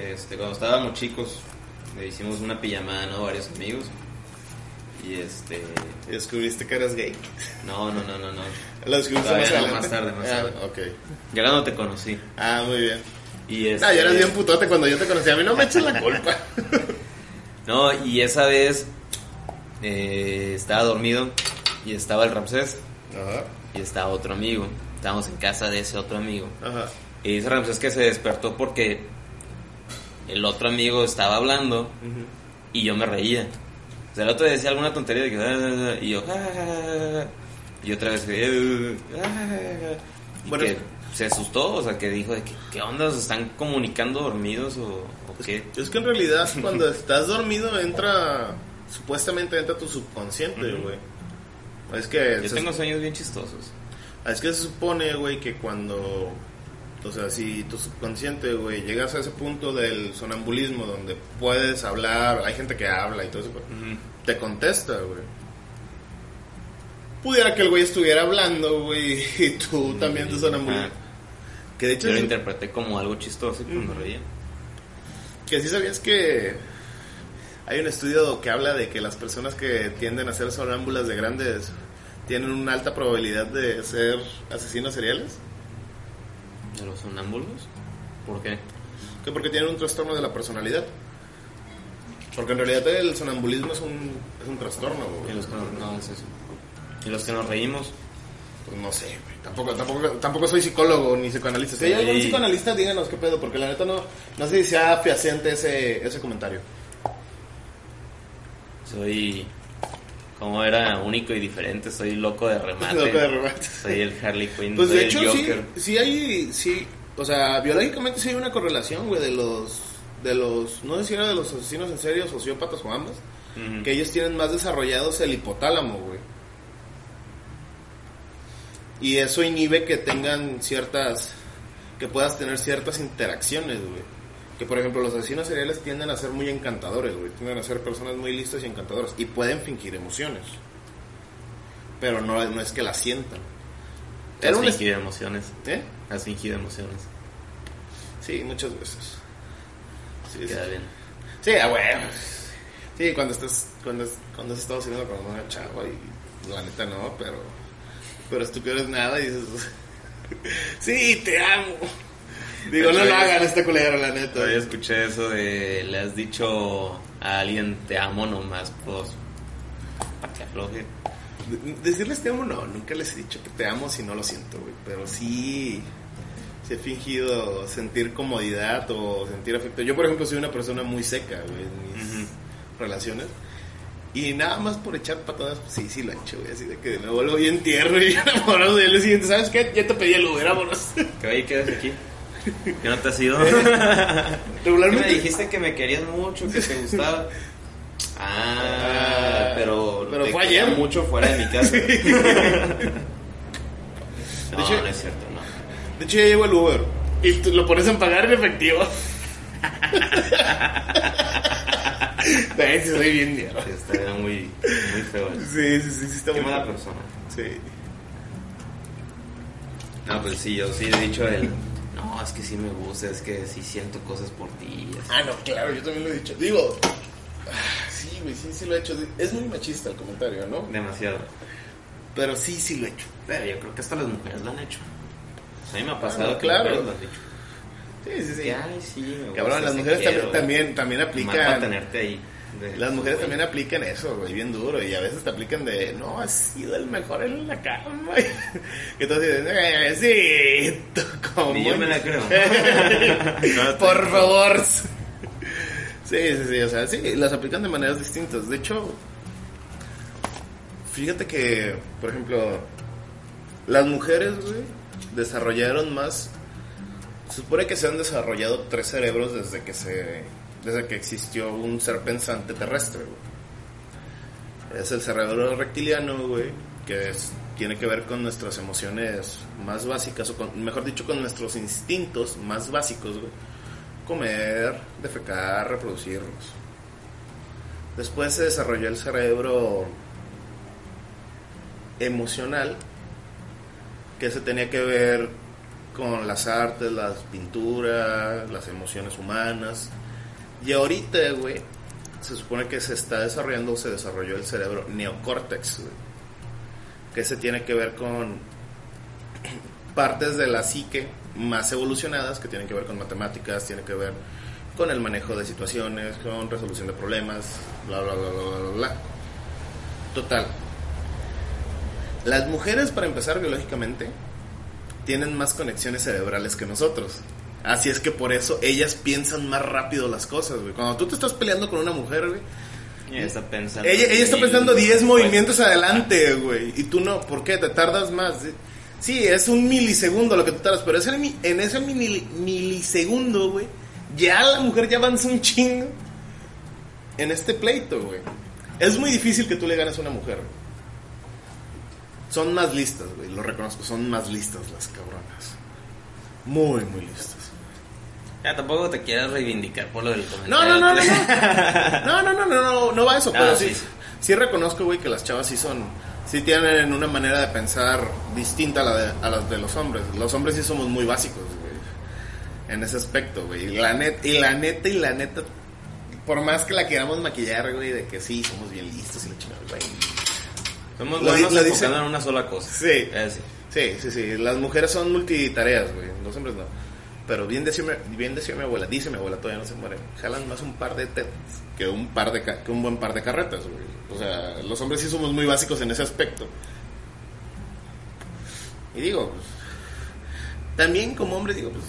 Este, cuando estábamos chicos, le hicimos una pijamada, ¿no? Varios amigos. Y este. Y descubriste que eras gay. No, no, no, no, no. Lo descubriste más no, más tarde, más Ah, tarde. ok. Ya cuando te conocí. Ah, muy bien. Y este, Ah, ya eras bien putote cuando yo te conocí. A mí no me eches la culpa. No, y esa vez eh, estaba dormido y estaba el Ramsés Ajá, y estaba otro amigo. Estábamos en casa de ese otro amigo. ajá. Y dice Ramsés que se despertó porque el otro amigo estaba hablando y yo me reía. O sea, el otro decía alguna tontería de que... "Ah, ah, ah", y yo... Y otra vez que... Y Bueno, que es- se asustó, o sea, que dijo de que, ¿qué onda? ¿Se están comunicando dormidos o, o qué? Es que en realidad cuando estás dormido entra, supuestamente entra tu subconsciente, güey. Es que Yo se, tengo sueños bien chistosos. es que se supone, güey, que cuando, o sea, si tu subconsciente, güey, llegas a ese punto del sonambulismo donde puedes hablar, hay gente que habla y todo eso, te contesta, güey. Pudiera que el güey estuviera hablando, güey, y tú también te sonambulismo. Que de hecho Yo lo interpreté como algo chistoso pues me reía. Que sí sabías que hay un estudio que habla de que las personas que tienden a ser sonámbulas de grandes tienen una alta probabilidad de ser asesinos seriales. ¿De los sonámbulos? ¿Por qué? Que porque tienen un trastorno de la personalidad. Porque en realidad el sonambulismo es un, es un trastorno, Y güey. los que no, no, es eso. Y los que nos reímos. Pues no sé, güey. Tampoco, tampoco, tampoco soy psicólogo ni psicoanalista. Si hay algún Sí. psicoanalista, díganos qué pedo, porque la neta no, no sé si sea fehaciente ese, ese comentario. Soy. Como era único y diferente, soy loco de remate. Loco de remate. Soy el Harley Quinn. Pues soy de hecho sí, Joker. sí hay, sí, o sea, biológicamente sí hay una correlación, güey, de los, de los, no sé si era de los asesinos en serio, sociópatas o ambas, que ellos tienen más desarrollados el hipotálamo, güey. Y eso inhibe que tengan ciertas, que puedas tener ciertas interacciones, güey. Que por ejemplo los asesinos seriales tienden a ser muy encantadores, güey. Tienden a ser personas muy listas y encantadoras. Y pueden fingir emociones. Pero no, no es que las sientan. Has un... fingido emociones. ¿Eh? Has fingido emociones. Sí, muchas veces. Sí, sí. Queda bien. Sí, ah, bueno. Sí, cuando estás, cuando, cuando has estado saliendo con una chava y la neta no, pero, pero tú quieres nada y dices, sí, te amo. Digo, no lo hagan esta culera, la neta. Todavía escuché eso de le has dicho a alguien te amo nomás, pues, para que afloje. De- Decirles te amo, no, nunca les he dicho que te amo si no lo siento, güey. Pero sí, sí he fingido sentir comodidad o sentir afecto. Yo, por ejemplo, soy una persona muy seca, güey, en mis relaciones. Y nada más por echar patadas, pues sí, sí lo he hecho, güey. Así de que me vuelvo bien tierno y enamorado del día siguiente. ¿Sabes qué? Ya te pedí el Uber, vámonos. Que oye, quedas aquí. ¿Que no te has ido? Me Regularmente. dijiste que me querías mucho, que te gustaba. Ah, Ah, pero, pero te fue ayer. mucho fuera de mi casa. no, hecho- no es cierto, no. De hecho, ya llevo el Uber. Y tú lo pones en pagar en efectivo. Ay, sí, soy bien mierda. Sí, Estaría muy, muy feo. Sí, sí, sí, sí, está Qué muy mala feo. persona. Sí. No, pues sí, yo sí he dicho el. No, es que sí me gusta, es que sí siento cosas por ti. Ah, no, claro, yo también lo he dicho. Digo, ah, sí, güey, sí, sí lo he hecho. Es muy machista el comentario, ¿no? Demasiado. Pero sí, sí lo he hecho. Pero yo creo que hasta las mujeres lo han hecho. A mí me ha pasado no, que claro. las mujeres lo han dicho. Sí, sí, sí. Que, ay, sí, me gusta, Cabrón, las mujeres quiero. también, también, también Más para aplican. tenerte ahí. De- Las mujeres también aplican eso, güey, bien duro. Y a veces te aplican de, no, has sido el mejor en la cama. Y tú dices, eh, sí, tú como. Ni yo me la creo. Por favor. Sí, sí, sí, o sea, sí, las aplican de maneras distintas. De hecho, fíjate que, por ejemplo, las mujeres, güey, desarrollaron más. Se supone que se han desarrollado tres cerebros desde que se. Desde que existió un ser pensante terrestre. Es el cerebro reptiliano, güey, que tiene que ver con nuestras emociones más básicas, o con, mejor dicho, con nuestros instintos más básicos. Comer, defecar, reproducirnos. Después se desarrolló el cerebro emocional, que se tenía que ver con las artes, las pinturas, las emociones humanas. Y ahorita, güey, se supone que se está desarrollando, se desarrolló el cerebro neocórtex, güey, que se tiene que ver con partes de la psique más evolucionadas que tienen que ver con matemáticas, tiene que ver con el manejo de situaciones, con resolución de problemas, bla, bla, bla, bla, bla, bla. Total. Las mujeres, para empezar biológicamente, tienen más conexiones cerebrales que nosotros. Así es que por eso ellas piensan más rápido las cosas, güey. Cuando tú te estás peleando con una mujer, güey, Ella está pensando. ella, ella está mil pensando 10 respuestas. movimientos adelante, güey. Y tú no, ¿por qué? Te tardas más. Sí, es un milisegundo lo que tú tardas, pero es en, ese mili- milisegundo, güey, ya la mujer ya avanza un chingo en este pleito, güey. Es muy difícil que tú le ganes a una mujer. güey. Son más listas, güey, lo reconozco, son más listas las cabronas. Muy, muy listas. Ya tampoco te quieras reivindicar por lo del comentario. No, no, no, no, no. No, no, no, no, no, no va eso, pero sí, sí. reconozco, güey, que las chavas sí son, sí tienen una manera de pensar distinta a la de, a las de los hombres. Los hombres sí somos muy básicos, güey, en ese aspecto, güey. Y la net, y la neta, y la neta, por más que la queramos maquillar, güey, de que sí, somos bien listos y la chingada, güey. Somos buenos enfocando en una sola cosa. Sí. Sí, sí, sí. Las mujeres son multitareas, güey. Los hombres no. Pero bien decía, bien decía mi abuela, dice mi abuela, todavía no se muere. Jalan más un par de tetas que un, par de que un buen par de carretas, güey. O sea, los hombres sí somos muy básicos en ese aspecto. Y digo, pues, también como hombre, digo, pues,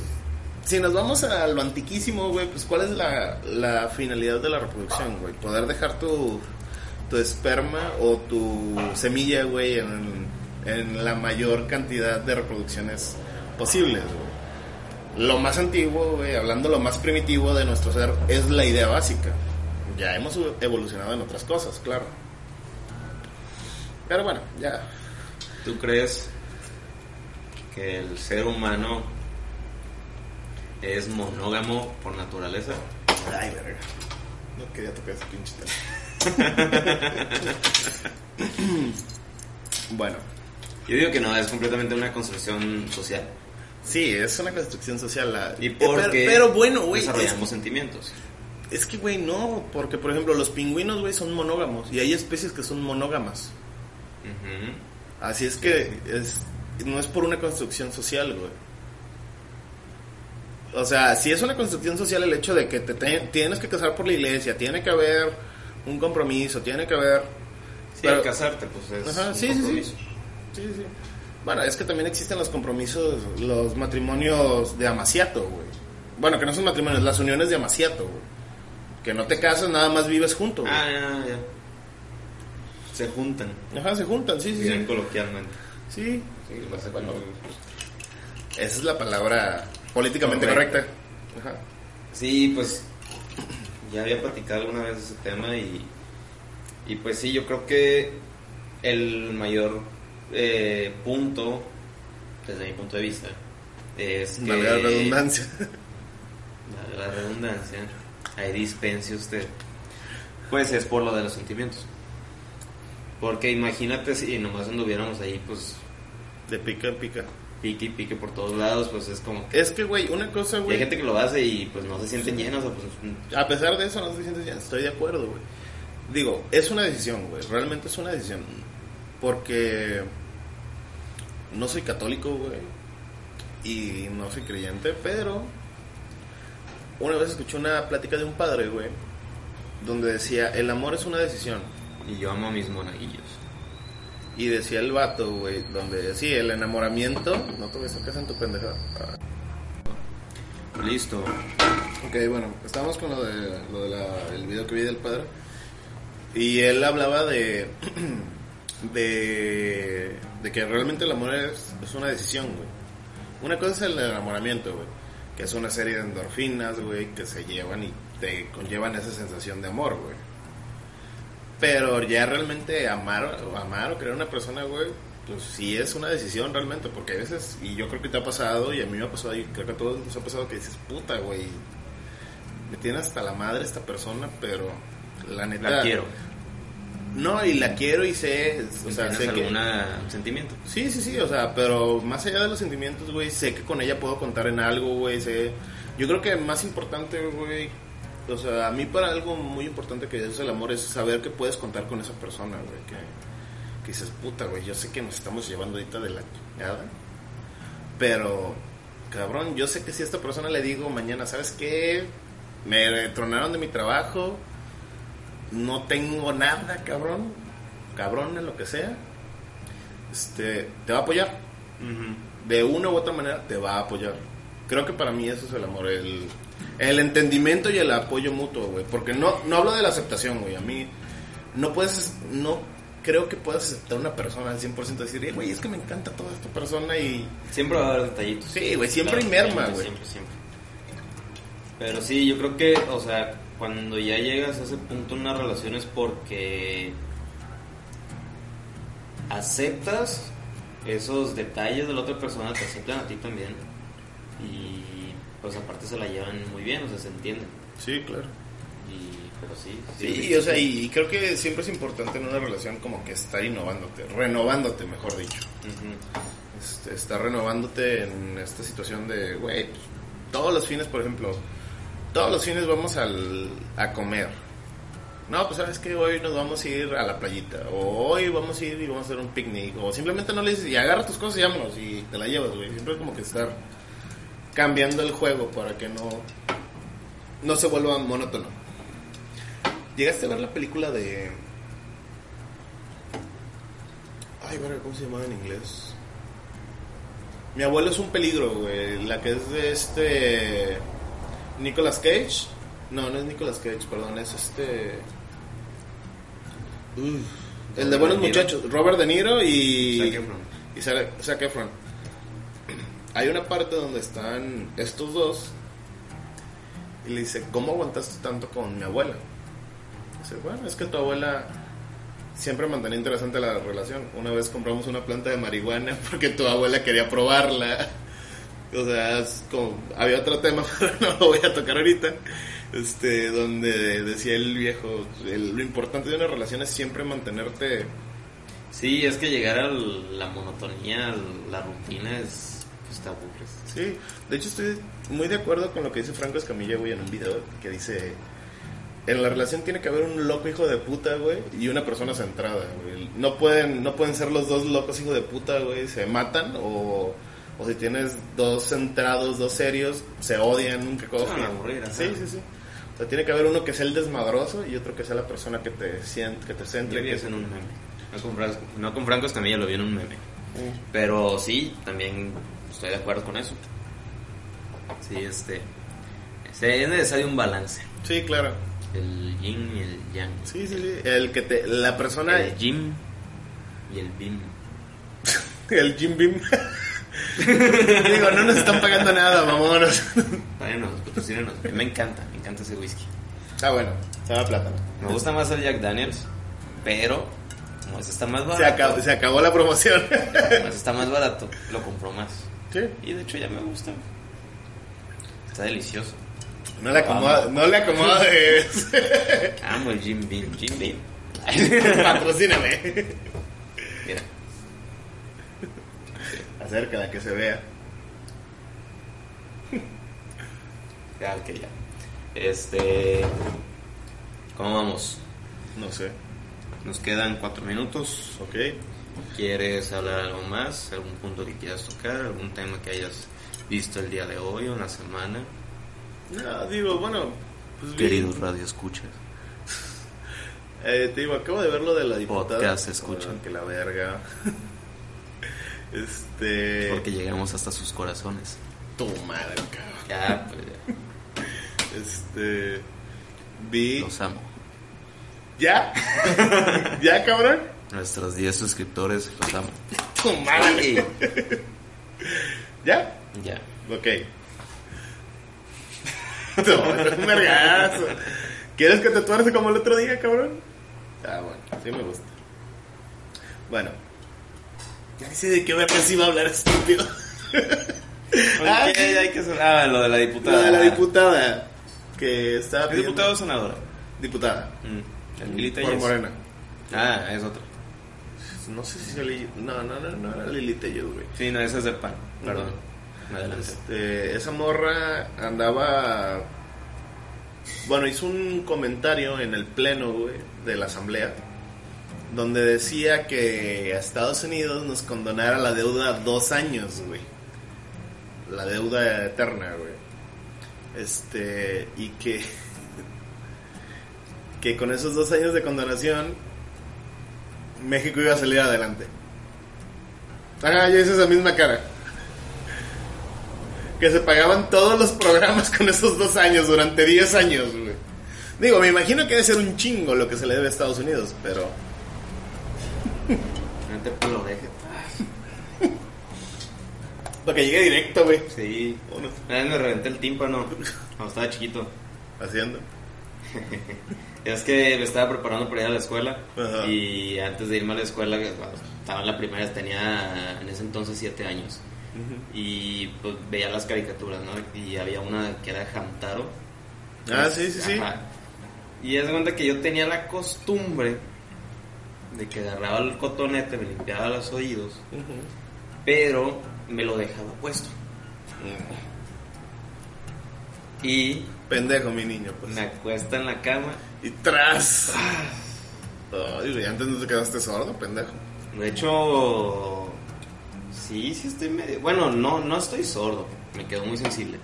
si nos vamos a lo antiquísimo, güey, pues, ¿cuál es la, la finalidad de la reproducción, güey? Poder dejar tu, tu esperma o tu semilla, güey, en, en la mayor cantidad de reproducciones posibles, güey. Lo más antiguo, güey, hablando lo más primitivo de nuestro ser, es la idea básica. Ya hemos evolucionado en otras cosas, claro. Pero bueno, ya. ¿Tú crees que el ser humano es monógamo por naturaleza? Ay, verga. No quería tocar ese pinche tema. bueno, Yo digo que no, es completamente una construcción social. Sí, es una construcción social. la- Y Eh, porque pero, pero bueno, güey. Es, desarrollamos sentimientos. es que, güey, no. Porque, por ejemplo, los pingüinos, güey, son monógamos. Y hay especies que son monógamas. Ujú. Así es que es, no es por una construcción social, güey. O sea, si es una construcción social el hecho de que te, te- tienes que casar por la iglesia, tiene que haber un compromiso, tiene que haber... Sí, Pero- al casarte, pues es Ajá, un sí, sí, sí. compromiso. Sí, sí. Bueno, es que también existen los compromisos, los matrimonios de amaciato, güey. Bueno, que no son matrimonios, las uniones de amaciato, güey. Que no te casas, nada más vives juntos. Ah, ya, ya. Se juntan, Ajá, se juntan, sí, sí, bien sí. coloquialmente. Sí, Sí, lo sé esa es la palabra políticamente Correcto. correcta. Ajá. Sí, pues ya había platicado alguna vez ese tema y, y pues sí, yo creo que el mayor eh, punto, desde mi punto de vista, es que... Valga la redundancia. Valga la redundancia, ahí dispense usted. Pues es por lo de los sentimientos. Porque imagínate si nomás anduviéramos ahí, pues De pica en pica. pique y pique por todos lados, pues es como que... Es que, güey, una cosa, y hay güey. gente que lo hace y pues no se sienten llenos, o pues... A pesar de eso, no se siente ya. Estoy de acuerdo, güey. Digo, es una decisión, güey. Realmente es una decisión. Porque no soy católico, güey. Y no soy creyente, pero una vez escuché una plática de un padre, güey. Donde decía, el amor es una decisión. Y yo amo a mis monaguillos. Y decía el vato, güey, donde sí, el enamoramiento. No te voy a en tu pendejada. Listo. Ok, bueno, estábamos con lo de, lo de la- el video que vi del padre. Y él hablaba de, de, de que realmente el amor es, es una decisión, güey. Una cosa es el enamoramiento, güey. Que es una serie de endorfinas, güey, que se llevan y te conllevan esa sensación de amor, güey. Pero ya realmente amar, amar o a una persona, güey, pues sí es una decisión realmente. Porque a veces, y yo creo que te ha pasado, y a mí me ha pasado, y creo que a todos nos ha pasado que dices, puta, güey, me tiene hasta la madre esta persona, pero la neta. Quiero. No, y la quiero y sé, o sea, ¿Tienes sé que. algún sentimiento? Sí, sí, sí, o sea, pero más allá de los sentimientos, güey, sé que con ella puedo contar en algo, güey, sé... Yo creo que más importante, güey, o sea, a mí para algo muy importante que es el amor es saber que puedes contar con esa persona, güey, que, que dices, puta, güey, yo sé que nos estamos llevando ahorita de la chingada, pero, cabrón, yo sé que si a esta persona le digo mañana, ¿sabes qué? Me tronaron de mi trabajo, no tengo nada, cabrón, cabrón en lo que sea, este, te va a apoyar. De una u otra manera te va a apoyar. Creo que para mí eso es el amor, el, el entendimiento y el apoyo mutuo, güey. Porque no, no hablo de la aceptación, güey. A mí no puedes, no creo que puedas aceptar a una persona al 100% decir, "Eh, güey, es que me encanta toda esta persona y... Siempre va a haber detallitos. Sí, güey, siempre hay Claro, merma, güey. Siempre, siempre. Pero sí, yo creo que, o sea, cuando ya llegas a ese punto en una relación es porque aceptas esos detalles de la otra persona, te aceptan a ti también. Y pues aparte se la llevan muy bien, o sea, se entienden. Sí, claro. Y, pero sí. Sí, o sea, y, y creo que siempre es importante en una relación como que estar innovándote, renovándote, mejor dicho. Este, estar renovándote en esta situación de, güey, todos los fines, por ejemplo, todos los fines vamos al, a comer. No, pues sabes que hoy nos vamos a ir a la playita, o hoy vamos a ir y vamos a hacer un picnic, o simplemente no le dices, y agarra tus cosas y vámonos, y te la llevas, güey. Siempre es como que estar cambiando el juego para que no, no se vuelva monótono. ¿Llegaste a ver la película de... Ay, verga, ¿cómo se llamaba en inglés? Mi abuelo es un peligro, güey. La que es de este. Nicolas Cage. No, no es Nicolas Cage, perdón, es este. Uf, el de Buenos De. Muchachos. Robert De Niro y. Zac Efron. Y Zac Efron. hay una parte donde están estos dos y le dice, ¿cómo aguantaste tanto con mi abuela? Dice, bueno, es que tu abuela siempre mantenía interesante la relación. Una vez compramos una planta de marihuana porque tu abuela quería probarla. O sea, es como, había otro tema, pero no lo voy a tocar ahorita. Este, donde decía el viejo, el- lo importante de una relación es siempre mantenerte Sí, es que llegar a la monotonía, la rutina es. Pues te aburres. Sí, de hecho estoy muy de acuerdo con lo que dice Franco Escamilla, güey, en un video que dice, en la relación tiene que haber un loco hijo de puta, güey, y una persona centrada, güey. No pueden, no pueden ser los dos locos hijos de puta, güey, se matan o, o si tienes dos centrados, dos serios, se odian, nunca cogen. van a aburrir. Sí, sí, sí. O sea, tiene que haber uno que sea el desmadroso y otro que sea la persona que te siente, que te Yo centre. vi que eso en un meme. No con, Franco, no con Franco Escamilla, lo vi en un meme. Pero sí, también estoy de acuerdo con eso. Sí, este. Es necesario un balance. Sí, claro. El yin y el yang. Sí, sí, sí. El que te, la persona, El yin y el bim. El Jim Beam. Digo, no nos están pagando nada, mamonos. Párenos, patrocínenos. Me encanta, me encanta ese whisky. Ah, bueno, se llama plátano. Me gusta más el Jack Daniels, pero como este está más barato, Se acabó, se acabó la promoción. como este está más barato, lo compro más. Sí. Y de hecho ya me gusta. Está delicioso. No le acomoda, no le acomodes. Amo el Jim Beam. Jim Beam. Patrocíname. Mira, Acércala que se vea. ya, ok, ya. Este. ¿Cómo vamos? No sé. Nos quedan cuatro minutos. Ok. ¿Quieres hablar algo más? ¿Algún punto que quieras tocar? ¿Algún tema que hayas visto el día de hoy o una semana? No, digo, bueno. Pues Queridos Radio Escuchas. Eh, te digo, acabo de ver lo de la diputada. Podcast escuchan. Oh, que la verga. este. Porque llegamos hasta sus corazones. Tu madre, cabrón. Ya, pues ya. Este. Vi. Los amo. ¿Ya? ¿Ya, cabrón? Nuestros 10 suscriptores los amo. Tu madre. ¿Ya? Ya. Ok. No, es un vergazo. ¿Quieres que te tuerce como el otro día, cabrón? Ah, bueno, sí me gusta. Bueno. Ya sé de qué verga sí iba a hablar estúpido. Ah, hay que hacer- Ah, lo de la diputada. La de la diputada. Que estaba ¿Qué pidiendo- diputado o senadora? Diputada. Mm. ¿El Lili Por? Morena. Ah, es otro. No sé si Lili... No, no, no, no era Lili Telles, güey. Sí, no, ese es de pan. Perdón. Adelante. Este, esa morra andaba. Bueno, hizo un comentario en el pleno, güey, de la asamblea, donde decía que a Estados Unidos nos condonara la deuda dos años, güey. La deuda eterna, güey. Este, y que. que con esos dos años de condonación, México iba a salir adelante. Ah, yo hice esa misma cara que se pagaban todos los programas con esos dos años durante 10 años, güey. Digo, me imagino que debe ser un chingo lo que se le debe a Estados Unidos, pero No te lo deje. para que llegue directo, güey. Sí. Uno Una vez me reventé el tímpano cuando estaba chiquito. haciendo. Es que me estaba preparando para ir a la escuela Ajá. y antes de irme a la escuela, cuando estaba en la primaria, tenía en ese entonces 7 años y pues veía las caricaturas, ¿no? Y había una que era Hamtaro. Ah, sí, sí, sí. Ajá. Y es de cuenta que yo tenía la costumbre de que agarraba el cotonete, me limpiaba los oídos, pero me lo dejaba puesto. Y Pendejo, mi niño, pues. me acuesta en la cama. Y tras. Ay, güey, antes no te quedaste sordo, pendejo. De hecho, sí, sí estoy medio... Bueno, no, no estoy sordo, me quedo muy sensible.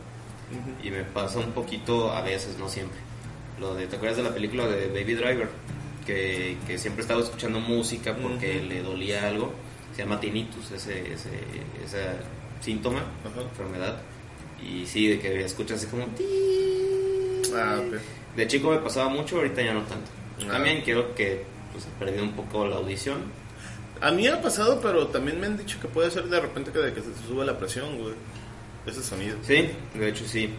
Y me pasa un poquito, a veces, no siempre. Lo de, ¿te acuerdas de la película de Baby Driver? Que, que siempre estaba escuchando música porque le dolía algo. Se llama tinnitus, ese, ese, ese síntoma, enfermedad. Y sí, de que escuchas así como... Ah. De chico me pasaba mucho, ahorita ya no tanto. Ah. También creo que pues, perdido un poco la audición. A mí ha pasado, pero también me han dicho que puede ser de repente que, de que se te sube la presión, güey. ese sonido. Sí, de hecho sí.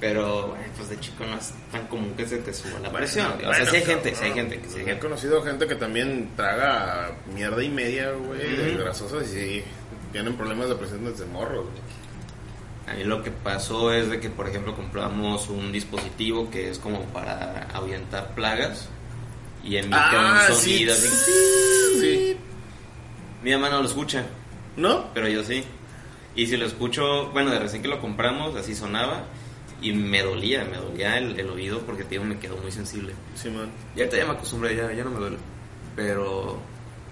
Pero, bueno, pues de chico no es tan común que se te suba la presión. o sea, Bueno, sí hay gente, sí hay gente, que sí hay He gente. conocido gente que también traga mierda y media, güey, Ujú. grasosas y sí, tienen problemas de presión desde morro, güey. A mí lo que pasó es de que, por ejemplo, compramos un dispositivo que es como para ahuyentar plagas y emite Ah, un sí. sonido así. Sí. Mi mamá no lo escucha, ¿No? pero yo sí. Y si lo escucho, bueno, de recién que lo compramos, así sonaba y me dolía, me dolía el, el oído porque tío me quedó muy sensible. Sí, man. Y ahorita ya me acostumbré, ya, ya no me duele. Pero,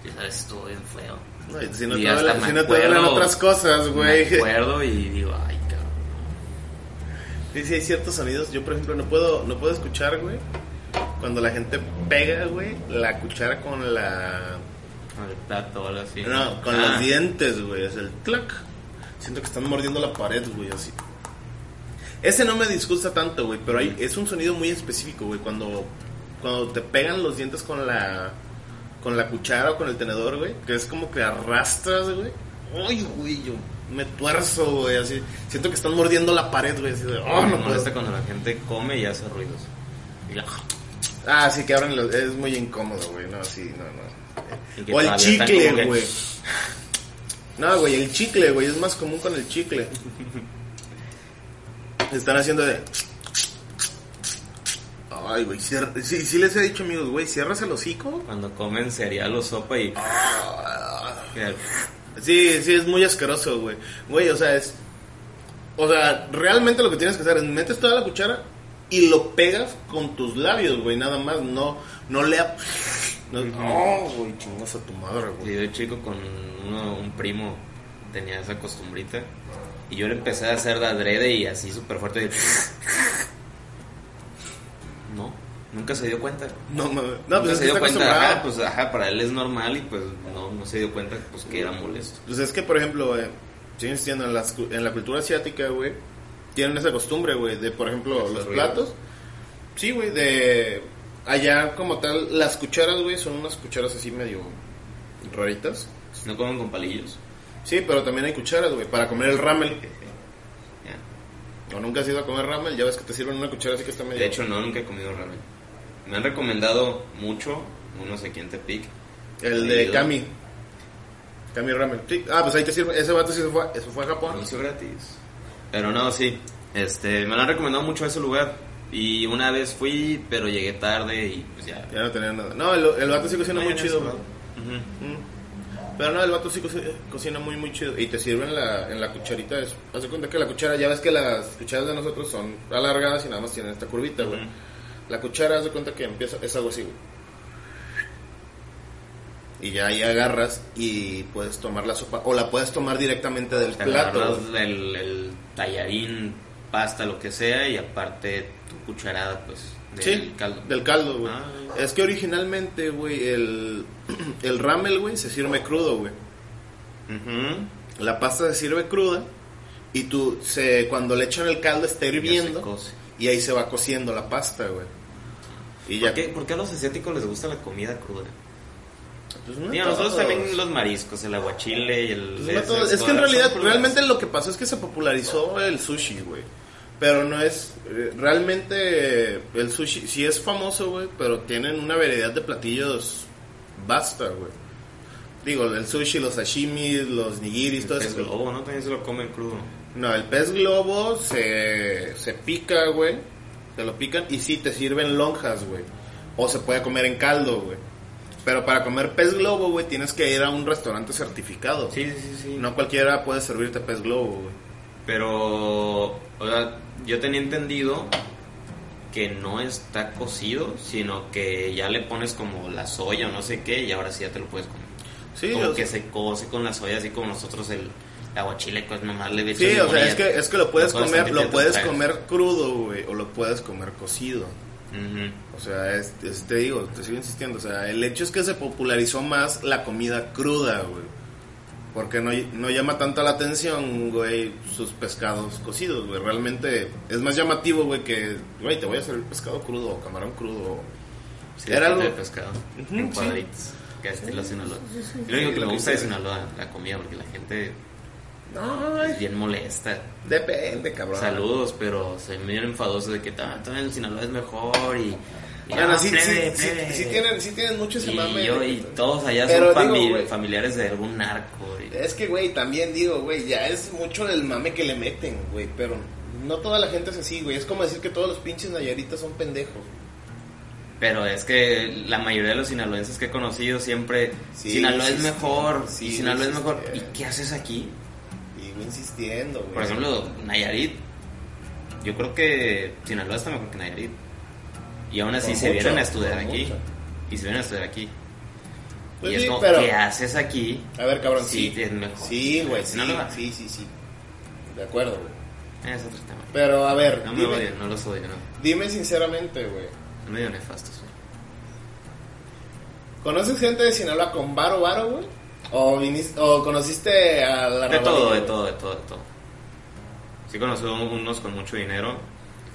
ya sabes, estuvo bien feo. No, y si no Y te, duele- si no te duelen acuerdo- otras cosas, güey. Me acuerdo y digo, ay, cabrón. Sí, sí, hay ciertos sonidos. Yo, por ejemplo, no puedo, no puedo escuchar, güey, cuando la gente pega, güey, la cuchara con la... Con el plato o algo así. No, con Ah, los dientes, güey. Es el clac. Siento que están mordiendo la pared, güey, así. Ese no me disgusta tanto, güey, pero hay, es un sonido muy específico, güey. Cuando, cuando te pegan los dientes con la, con la cuchara o con el tenedor, güey, que es como que arrastras, güey. Ay, güey, yo me tuerzo, güey, así. Siento que están mordiendo la pared, güey, así de, oh, no puedo. molesta cuando la gente come y hace ruidos. Y ya. Ah, sí, que abren los, es muy incómodo, güey, no, sí, no, no. O el chicle, que- güey. No, güey, el chicle, güey, es más común con el chicle. Están haciendo de... Ay, güey, cierra- sí, sí les he dicho, amigos, güey, cierras el hocico. Cuando comen cereal o sopa y... que- Sí, sí, es muy asqueroso, güey. Güey, o sea, es... O sea, realmente lo que tienes que hacer es metes toda la cuchara y lo pegas con tus labios, güey, nada más. No, no le... No, güey, chingas a tu madre, Y güey. de chico con uno, un primo tenía esa costumbrita. Y yo le empecé a hacer de adrede y así súper fuerte. y- No, nunca se dio cuenta. No, no, nunca pues es se dio cuenta. Ajá, pues ajá, para él es normal y pues no, no se dio cuenta pues que era molesto. Pues es que, por ejemplo, eh, en, cu- en la cultura asiática, güey, tienen esa costumbre, güey, de, por ejemplo, los platos. Sí, güey, de... Allá, como tal, las cucharas, güey, son unas cucharas así medio raritas. No comen con palillos. Sí, pero también hay cucharas, güey, para comer el ramen. Ya. O nunca has ido a comer ramen, ya ves que te sirven una cuchara así que está medio... De hecho, no, nunca he comido ramen. Me han recomendado mucho, unos aquí en Tepic. el he de ido. Kami. Kami ramen. Sí, ah, pues ahí te sirve. Ese vato sí se fue, eso fue a Japón. Anuncio gratis. Pero no, sí. Este, me lo han recomendado mucho ese lugar. Y una vez fui, pero llegué tarde y pues ya. Ya no tenía nada. No, el, el vato sí cocina muy chido, ¿no? güey. Ujú. Mm. Pero no, el vato sí co- cocina muy, muy chido. Y te sirve en la, en la cucharita. Es, haz de cuenta que la cuchara, ya ves que las cucharas de nosotros son alargadas y nada más tienen esta curvita, güey. La cuchara, haz de cuenta que empieza, es algo así, güey. Y ya ahí agarras y puedes tomar la sopa. O la puedes tomar directamente del Te plato. el, el tallarín, pasta, lo que sea, y aparte tu cucharada, pues, del Sí, caldo. del caldo, güey. Ah. Es que originalmente, güey, el, el ramel, güey, se sirve crudo, güey. La pasta se sirve cruda y tú, se, cuando le echan el caldo está Ya hirviendo y ahí se va cociendo la pasta, güey. Y ya. ¿Por qué, por qué a los asiáticos les gusta la comida cruda? Pues no Mira, nosotros también los mariscos, el aguachile y el... Pues no todos. Es que en realidad, crudas. realmente lo que pasó es que se popularizó el sushi, güey. Pero no es. eh, Realmente eh, el sushi sí es famoso, güey, pero tienen una variedad de platillos basta, güey. Digo, el sushi, los sashimis, los nigiris, todo El eso. pez globo, ¿no? También se lo comen crudo. No, el pez globo se, se pica, güey. Te lo pican y sí te sirven lonjas, güey. O se puede comer en caldo, güey. Pero para comer pez globo, güey, tienes que ir a un restaurante certificado. Sí, sí, sí. No cualquiera puede servirte pez globo, güey. Pero, o sea, yo tenía entendido que no está cocido, sino que ya le pones como la soya o no sé qué y ahora sí ya te lo puedes comer. Sí, como o que se cose con la soya, así como nosotros el aguachile, pues nomás le sí, o sea, es que, es que lo puedes comer, lo puedes comer crudo, güey, o lo puedes comer cocido. O sea, es, es- te digo, te sigo insistiendo. O sea, el hecho es que se popularizó más la comida cruda, güey. Porque no, no llama tanto la atención, güey, sus pescados cocidos, güey. Realmente es más llamativo, güey, que, güey, te voy a hacer el pescado crudo o camarón crudo. Sí, Era algo- de pescado, Ujú, en sí. cuadritos, que es estilo Sinaloa. Y lo único que me gusta de. Sinaloa, la comida, porque la gente No, Es bien molesta. depende, cabrón. Saludos, pero soy bien enfadoso de que "Ah, todavía el Sinaloa es mejor y... Bueno, no, sí, plebe, sí, sí, plebe". sí tienen, sí tienen mucho ese y, mame. yo, y todos allá Pero son digo, fami- güey. familiares de algún narco. y- Es que, güey, también digo, güey, ya es mucho el mame que le meten, güey, pero no toda la gente es así, güey. Es como decir que todos los pinches nayaritas son pendejos. Pero es que la mayoría de los sinaloenses que he conocido siempre... Sí, Sinaloa es mejor, Sí, y Sinaloa es mejor. ¿Y qué haces aquí? Voy insistiendo, güey. Por ejemplo, Nayarit. Yo creo que Sinaloa está mejor que Nayarit. Y aún así se mucho, vienen a estudiar aquí. mucho. Y se vienen a estudiar aquí. Pues y es sí, como, pero- ¿qué haces aquí? A ver, cabrón, Sí, sí. es mejor. Sí, güey, sí, sí, sí, sí. De acuerdo, güey. Es otro tema. Pero, a ver, No me dime, odian, no los odio, no. dime sinceramente, güey. Medio nefastos, güey. ¿Conoces gente de Sinaloa con varo, varo, güey? ¿O, o conociste a la De todo, de todo, de todo, de todo. Sí conozco unos con mucho dinero,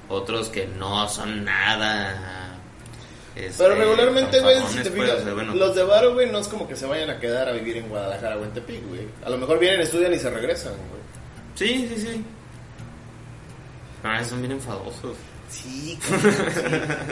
otros que no son nada. este, Pero regularmente, güey, si te pues, fijas, bueno, los de Varo, güey, no es como que se vayan a quedar a vivir en Guadalajara o en Tepic, güey. A lo mejor vienen, estudian y se regresan, güey. Sí, sí, sí. Pero a veces son bien enfadosos. Sí.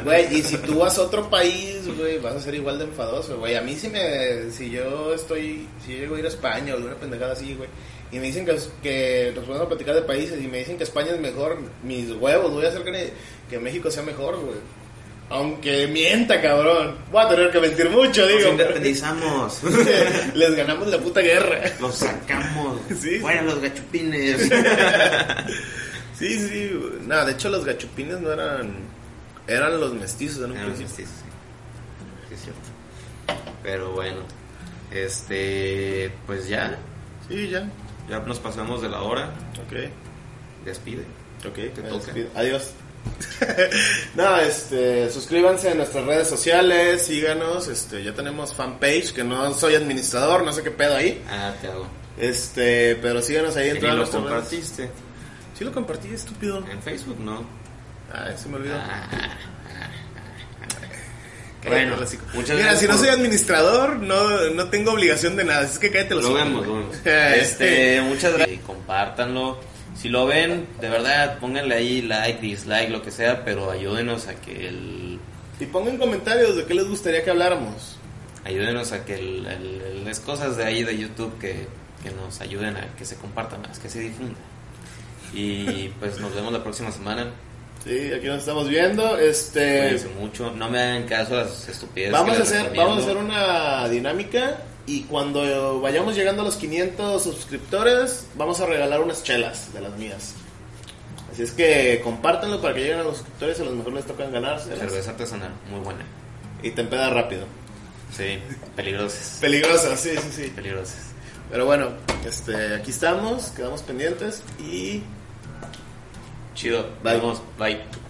güey, y si tú vas a otro país, güey, vas a ser igual de enfadoso, güey. A mí si me, si yo estoy, si yo llego a ir a España o alguna pendejada así, güey, y me dicen que, que nos podemos platicar de países y me dicen que España es mejor, mis huevos, voy a hacer que, que México sea mejor, güey. Aunque mienta, cabrón. Voy a tener que mentir mucho, Nos digo. independizamos. Les ganamos la puta guerra. los sacamos. Sí. Fuera los gachupines. Sí, sí. Nada, de hecho los gachupines no eran... Eran los mestizos en un sí, principio. sí, sí. Sí, es cierto. Pero bueno, este, pues ya, Sí, ya. Ya nos pasamos de la hora. Ok. Despide. Ok, Te toca. despido. Adiós. no, este, suscríbanse a nuestras redes sociales, síganos, este, ya tenemos fanpage, que no soy administrador, no sé qué pedo ahí, Ah, te hago. este, pero síganos ahí en todas lo nuestras redes. compartiste. Sí lo compartí, estúpido. En Facebook, ¿no? Ay, se me olvidó. Ah, bueno, muchas Mira, gracias si no soy administrador, no, no tengo obligación de nada, es que cállate los Lo vemos, lo vemos. Este, muchas gracias. Y compártanlo. Si lo ven, de verdad, pónganle ahí like, dislike, lo que sea, pero ayúdenos a que el Y pongan comentarios de qué les gustaría que habláramos. ayúdenos a que el, las cosas de ahí de YouTube que, que nos ayuden a que se comparta más, que se difunda. Y pues nos vemos la próxima semana. Sí, aquí nos estamos viendo, este... Cuídense mucho. No me hagan caso a las estupideces. Vamos a hacer, vamos a hacer una dinámica y cuando vayamos llegando a los 500 suscriptores vamos a regalar unas chelas de las mías. Así es que compártanlo para que lleguen a los suscriptores, a los mejor les tocan ganarse Cerveza artesanal, muy buena. y te empeda rápido. Sí, peligrosas. Peligrosa, sí, sí, sí. Peligrosas. Pero bueno, este, aquí estamos, quedamos pendientes y Chido. Bye. Vamos, bye.